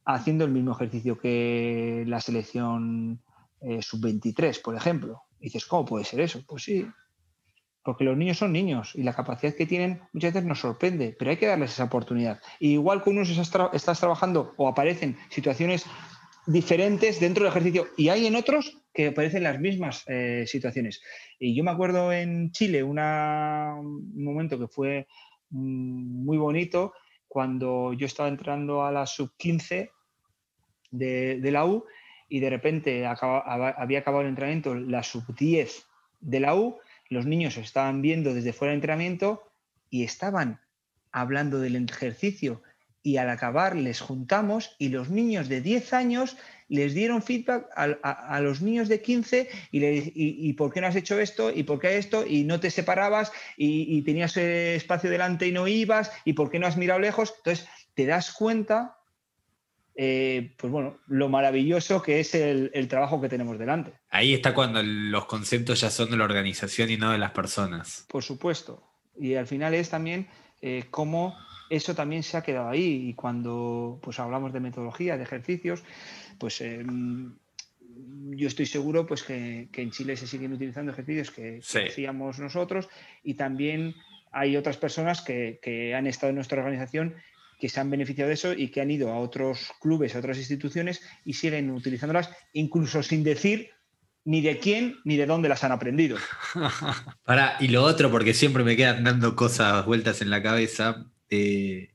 haciendo el mismo ejercicio que la selección eh, sub 23, por ejemplo. Y dices, ¿cómo puede ser eso? Pues sí, porque los niños son niños y la capacidad que tienen muchas veces nos sorprende, pero hay que darles esa oportunidad. igual que unos estás, trabajando o aparecen situaciones diferentes dentro del ejercicio y hay en otros que aparecen las mismas eh, situaciones. Y yo me acuerdo en Chile un momento que fue mm, muy bonito cuando yo estaba entrando a la sub-15 de, la U y de repente había acabado el entrenamiento, la sub-10 de la U, los niños estaban viendo desde fuera del entrenamiento y estaban hablando del ejercicio. Y al acabar les juntamos y los niños de 10 años les dieron feedback a, los niños de 15 y, y, por qué no has hecho esto y por qué esto y no te separabas y, tenías espacio delante y no ibas y por qué no has mirado lejos. Entonces te das cuenta, eh, pues bueno, lo maravilloso que es el, trabajo que tenemos delante.
Ahí está cuando los conceptos ya son de la organización y no de las personas.
Por supuesto. Y al final es también eh, cómo eso también se ha quedado ahí y cuando pues hablamos de metodología, de ejercicios, pues em, yo estoy seguro pues que, en Chile se siguen utilizando ejercicios que, hacíamos nosotros y también hay otras personas que, han estado en nuestra organización que se han beneficiado de eso y que han ido a otros clubes, a otras instituciones y siguen utilizándolas, incluso sin decir ni de quién ni de dónde las han aprendido. [laughs]
Para, y lo otro, porque siempre me quedan dando cosas vueltas en la cabeza, eh,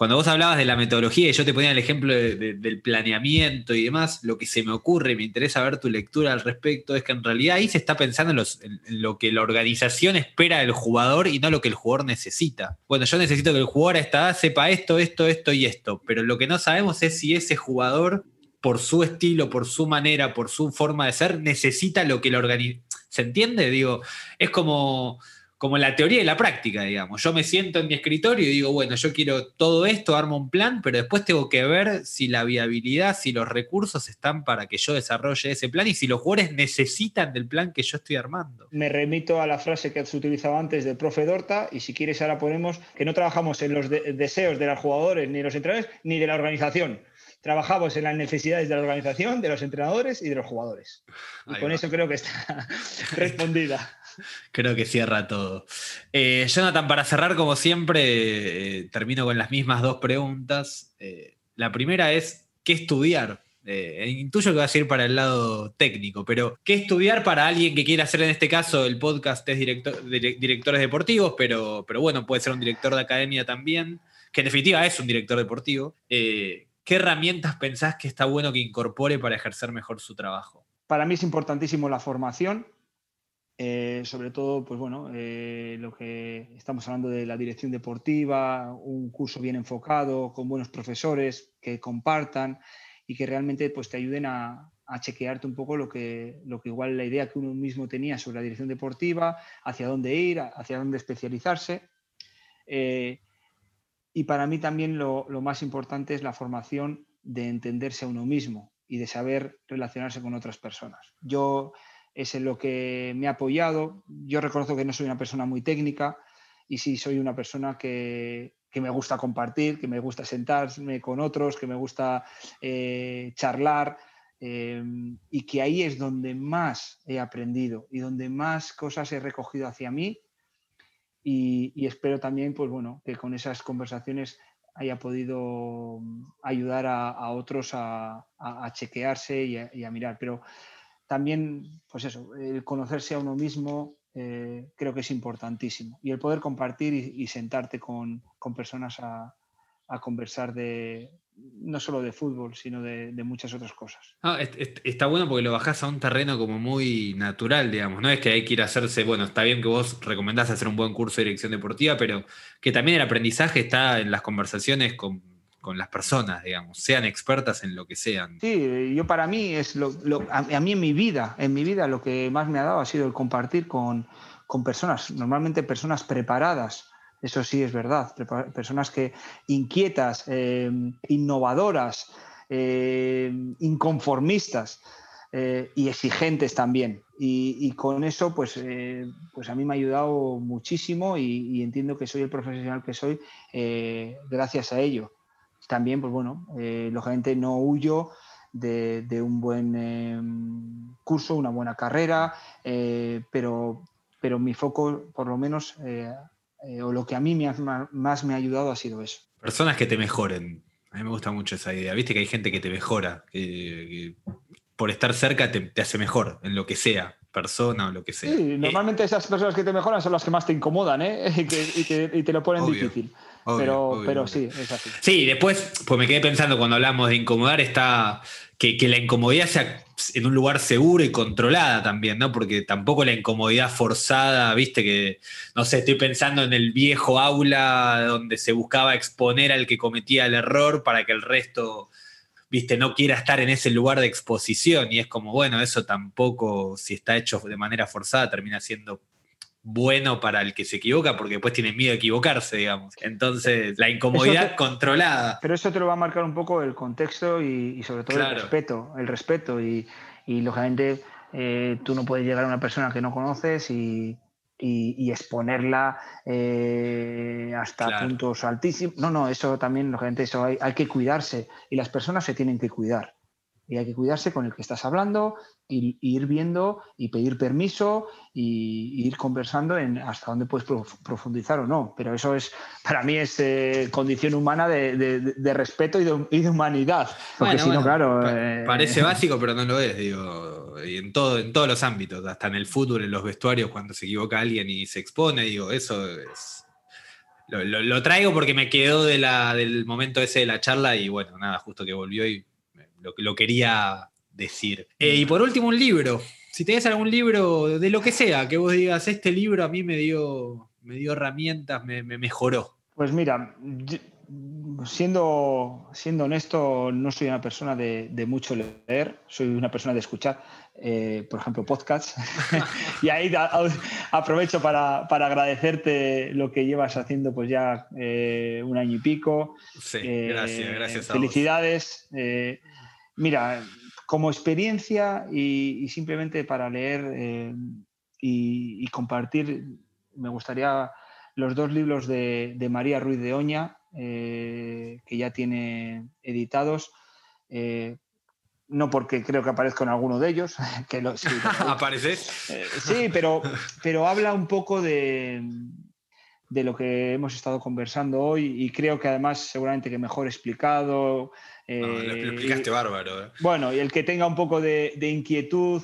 cuando vos hablabas de la metodología y yo te ponía el ejemplo del planeamiento y demás, lo que se me ocurre, me interesa ver tu lectura al respecto, es que en realidad ahí se está pensando en, lo que la organización espera del jugador y no lo que el jugador necesita. Bueno, yo necesito que el jugador a esta sepa esto, esto, esto y esto, pero lo que no sabemos es si ese jugador, por su estilo, por su manera, por su forma de ser, necesita lo que la organización... ¿Se entiende? Digo, es como como la teoría y la práctica, digamos. Yo me siento en mi escritorio y digo, bueno, yo quiero todo esto, armo un plan, pero después tengo que ver si la viabilidad, si los recursos están para que yo desarrolle ese plan y si los jugadores necesitan del plan que yo estoy armando.
Me remito a la frase que has utilizado antes del profe Dorta y si quieres ahora ponemos que no trabajamos en los deseos de los jugadores, ni de los entrenadores, ni de la organización trabajamos en las necesidades de la organización, de los entrenadores y de los jugadores. Y con eso creo que está [laughs] respondida. [laughs]
Creo que cierra todo. Eh, Jonathan, para cerrar, como siempre, eh, termino con las mismas dos preguntas. Eh, la primera es, ¿qué estudiar? intuyo que va a ir para el lado técnico, pero ¿qué estudiar para alguien que quiera hacer en este caso el podcast es director, directores deportivos, pero, pero bueno, puede ser un director de academia también, que en definitiva es un director deportivo? ¿Qué herramientas pensás que está bueno que incorpore para ejercer mejor su trabajo?
Para mí es importantísimo la formación, eh, sobre todo, pues bueno, eh, lo que estamos hablando de la dirección deportiva, un curso bien enfocado, con buenos profesores que compartan y que realmente pues, te ayuden a, chequearte un poco lo que, lo que igual la idea que uno mismo tenía sobre la dirección deportiva, hacia dónde ir, hacia dónde especializarse. Eh, y para mí también lo, lo más importante es la formación de entenderse a uno mismo y de saber relacionarse con otras personas. Yo es en lo que me ha apoyado. Yo reconozco que no soy una persona muy técnica y sí soy una persona que, me gusta compartir, que me gusta sentarme con otros, que me gusta eh, charlar eh, y que ahí es donde más he aprendido y donde más cosas he recogido hacia mí y, espero también, pues bueno, que con esas conversaciones haya podido ayudar a, otros a, chequearse y a, mirar. Pero también, pues eso, el conocerse a uno mismo eh, creo que es importantísimo. Y el poder compartir y, sentarte con, personas a, conversar de no solo de fútbol, sino de, muchas otras cosas.
está bueno porque lo bajás a un terreno como muy natural, digamos. No es que hay que ir a hacerse, bueno, está bien que vos recomendás hacer un buen curso de dirección deportiva, pero que también el aprendizaje está en las conversaciones con con las personas, digamos, sean expertas en lo que sean.
Sí, yo para mí es lo, a, mí en mi vida, en mi vida lo que más me ha dado ha sido el compartir con, personas, normalmente personas preparadas. Eso sí es verdad, personas que inquietas, eh, innovadoras, eh, inconformistas eh, y exigentes también. Y, con eso, pues, pues a mí me ha ayudado muchísimo y, entiendo que soy el profesional que soy gracias a ello también, pues bueno, eh, lógicamente no huyo de, un buen em, curso, una buena carrera, eh, pero, pero mi foco, por lo menos, eh, o lo que a mí más me ha ayudado ha sido eso.
Personas que te mejoren. A mí me gusta mucho esa idea. Viste que hay gente que te mejora, que, por estar cerca te, hace mejor en lo que sea, persona o lo que sea.
Sí, normalmente esas personas que te mejoran son las que más te incomodan ¿eh? [laughs] y, te, lo ponen difícil pero, pero sí, es así.
Sí, después, pues me quedé pensando cuando hablamos de incomodar, está que, la incomodidad sea en un lugar seguro y controlada también, ¿no? Porque tampoco la incomodidad forzada, viste que, no sé, estoy pensando en el viejo aula donde se buscaba exponer al que cometía el error para que el resto, viste, no quiera estar en ese lugar de exposición. Y es como, bueno, eso tampoco, si está hecho de manera forzada, termina siendo bueno para el que se equivoca, porque después tiene miedo de equivocarse, digamos. Entonces, la incomodidad controlada.
Pero eso te lo va a marcar un poco el contexto y, sobre todo el respeto, el respeto. Y, lógicamente eh, tú no puedes llegar a una persona que no conoces y, exponerla eh, hasta puntos altísimos. No, no, eso también, lógicamente, eso hay, hay que cuidarse y las personas se tienen que cuidar y hay que cuidarse con el que estás hablando y, ir viendo y pedir permiso y, ir conversando en hasta dónde puedes profundizar o no. Pero eso es, para mí, es eh, condición humana de, respeto y de, humanidad. Porque si no, claro.
Eh, parece básico, pero no lo es, digo. Y en, todo, en todos los ámbitos, hasta en el fútbol, en los vestuarios, cuando se equivoca alguien y se expone, digo, eso es lo, traigo porque me quedó de la, del momento ese de la charla y bueno, nada, justo que volvió y lo, lo quería decir. Eh, y por último, un libro. Si tenés algún libro de lo que sea, que vos digas, este libro a mí me dio, me dio herramientas, me, mejoró.
Pues mira, siendo, siendo honesto, no soy una persona de, de mucho leer, soy una persona de escuchar. Eh, por ejemplo, podcasts. [laughs] y ahí aprovecho para, agradecerte lo que llevas haciendo pues ya eh, un año y pico.
Sí, gracias, gracias.
felicidades. mira, como experiencia y, simplemente para leer eh, y, compartir, me gustaría los dos libros de, María Ruiz de Oña, eh, que ya tiene editados. Eh, no porque creo que aparezco en alguno de ellos, [laughs] que lo,
sí, [laughs] ¿Apareces?
sí, pero, pero habla un poco de, de lo que hemos estado conversando hoy y creo que además seguramente que mejor explicado,
lo eh, explicaste bárbaro. Eh.
Bueno, y el que tenga un poco de, inquietud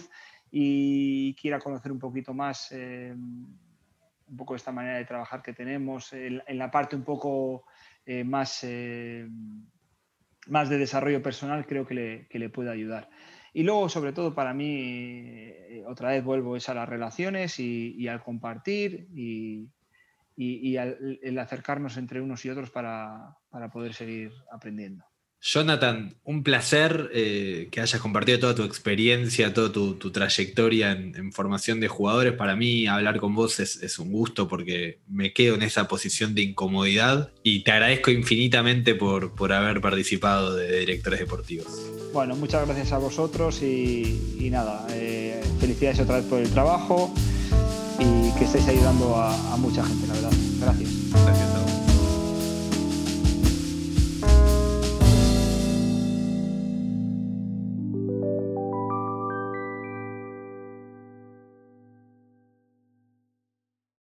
y quiera conocer un poquito más eh, un poco esta manera de trabajar que tenemos, en, la parte un poco más, más de desarrollo personal, creo que le, que le puede ayudar. Y luego, sobre todo, para mí, otra vez vuelvo es a las relaciones y, al compartir y, y, al, el acercarnos entre unos y otros para, para poder seguir aprendiendo.
Jonathan, un placer eh, que hayas compartido toda tu experiencia, toda tu, trayectoria en, formación de jugadores. Para mí hablar con vos es, un gusto porque me quedo en esa posición de incomodidad y te agradezco infinitamente por, haber participado de directores deportivos.
Bueno, muchas gracias a vosotros y, nada, eh, felicidades otra vez por el trabajo y que estéis ayudando a, a mucha gente, la verdad. Gracias. Gracias.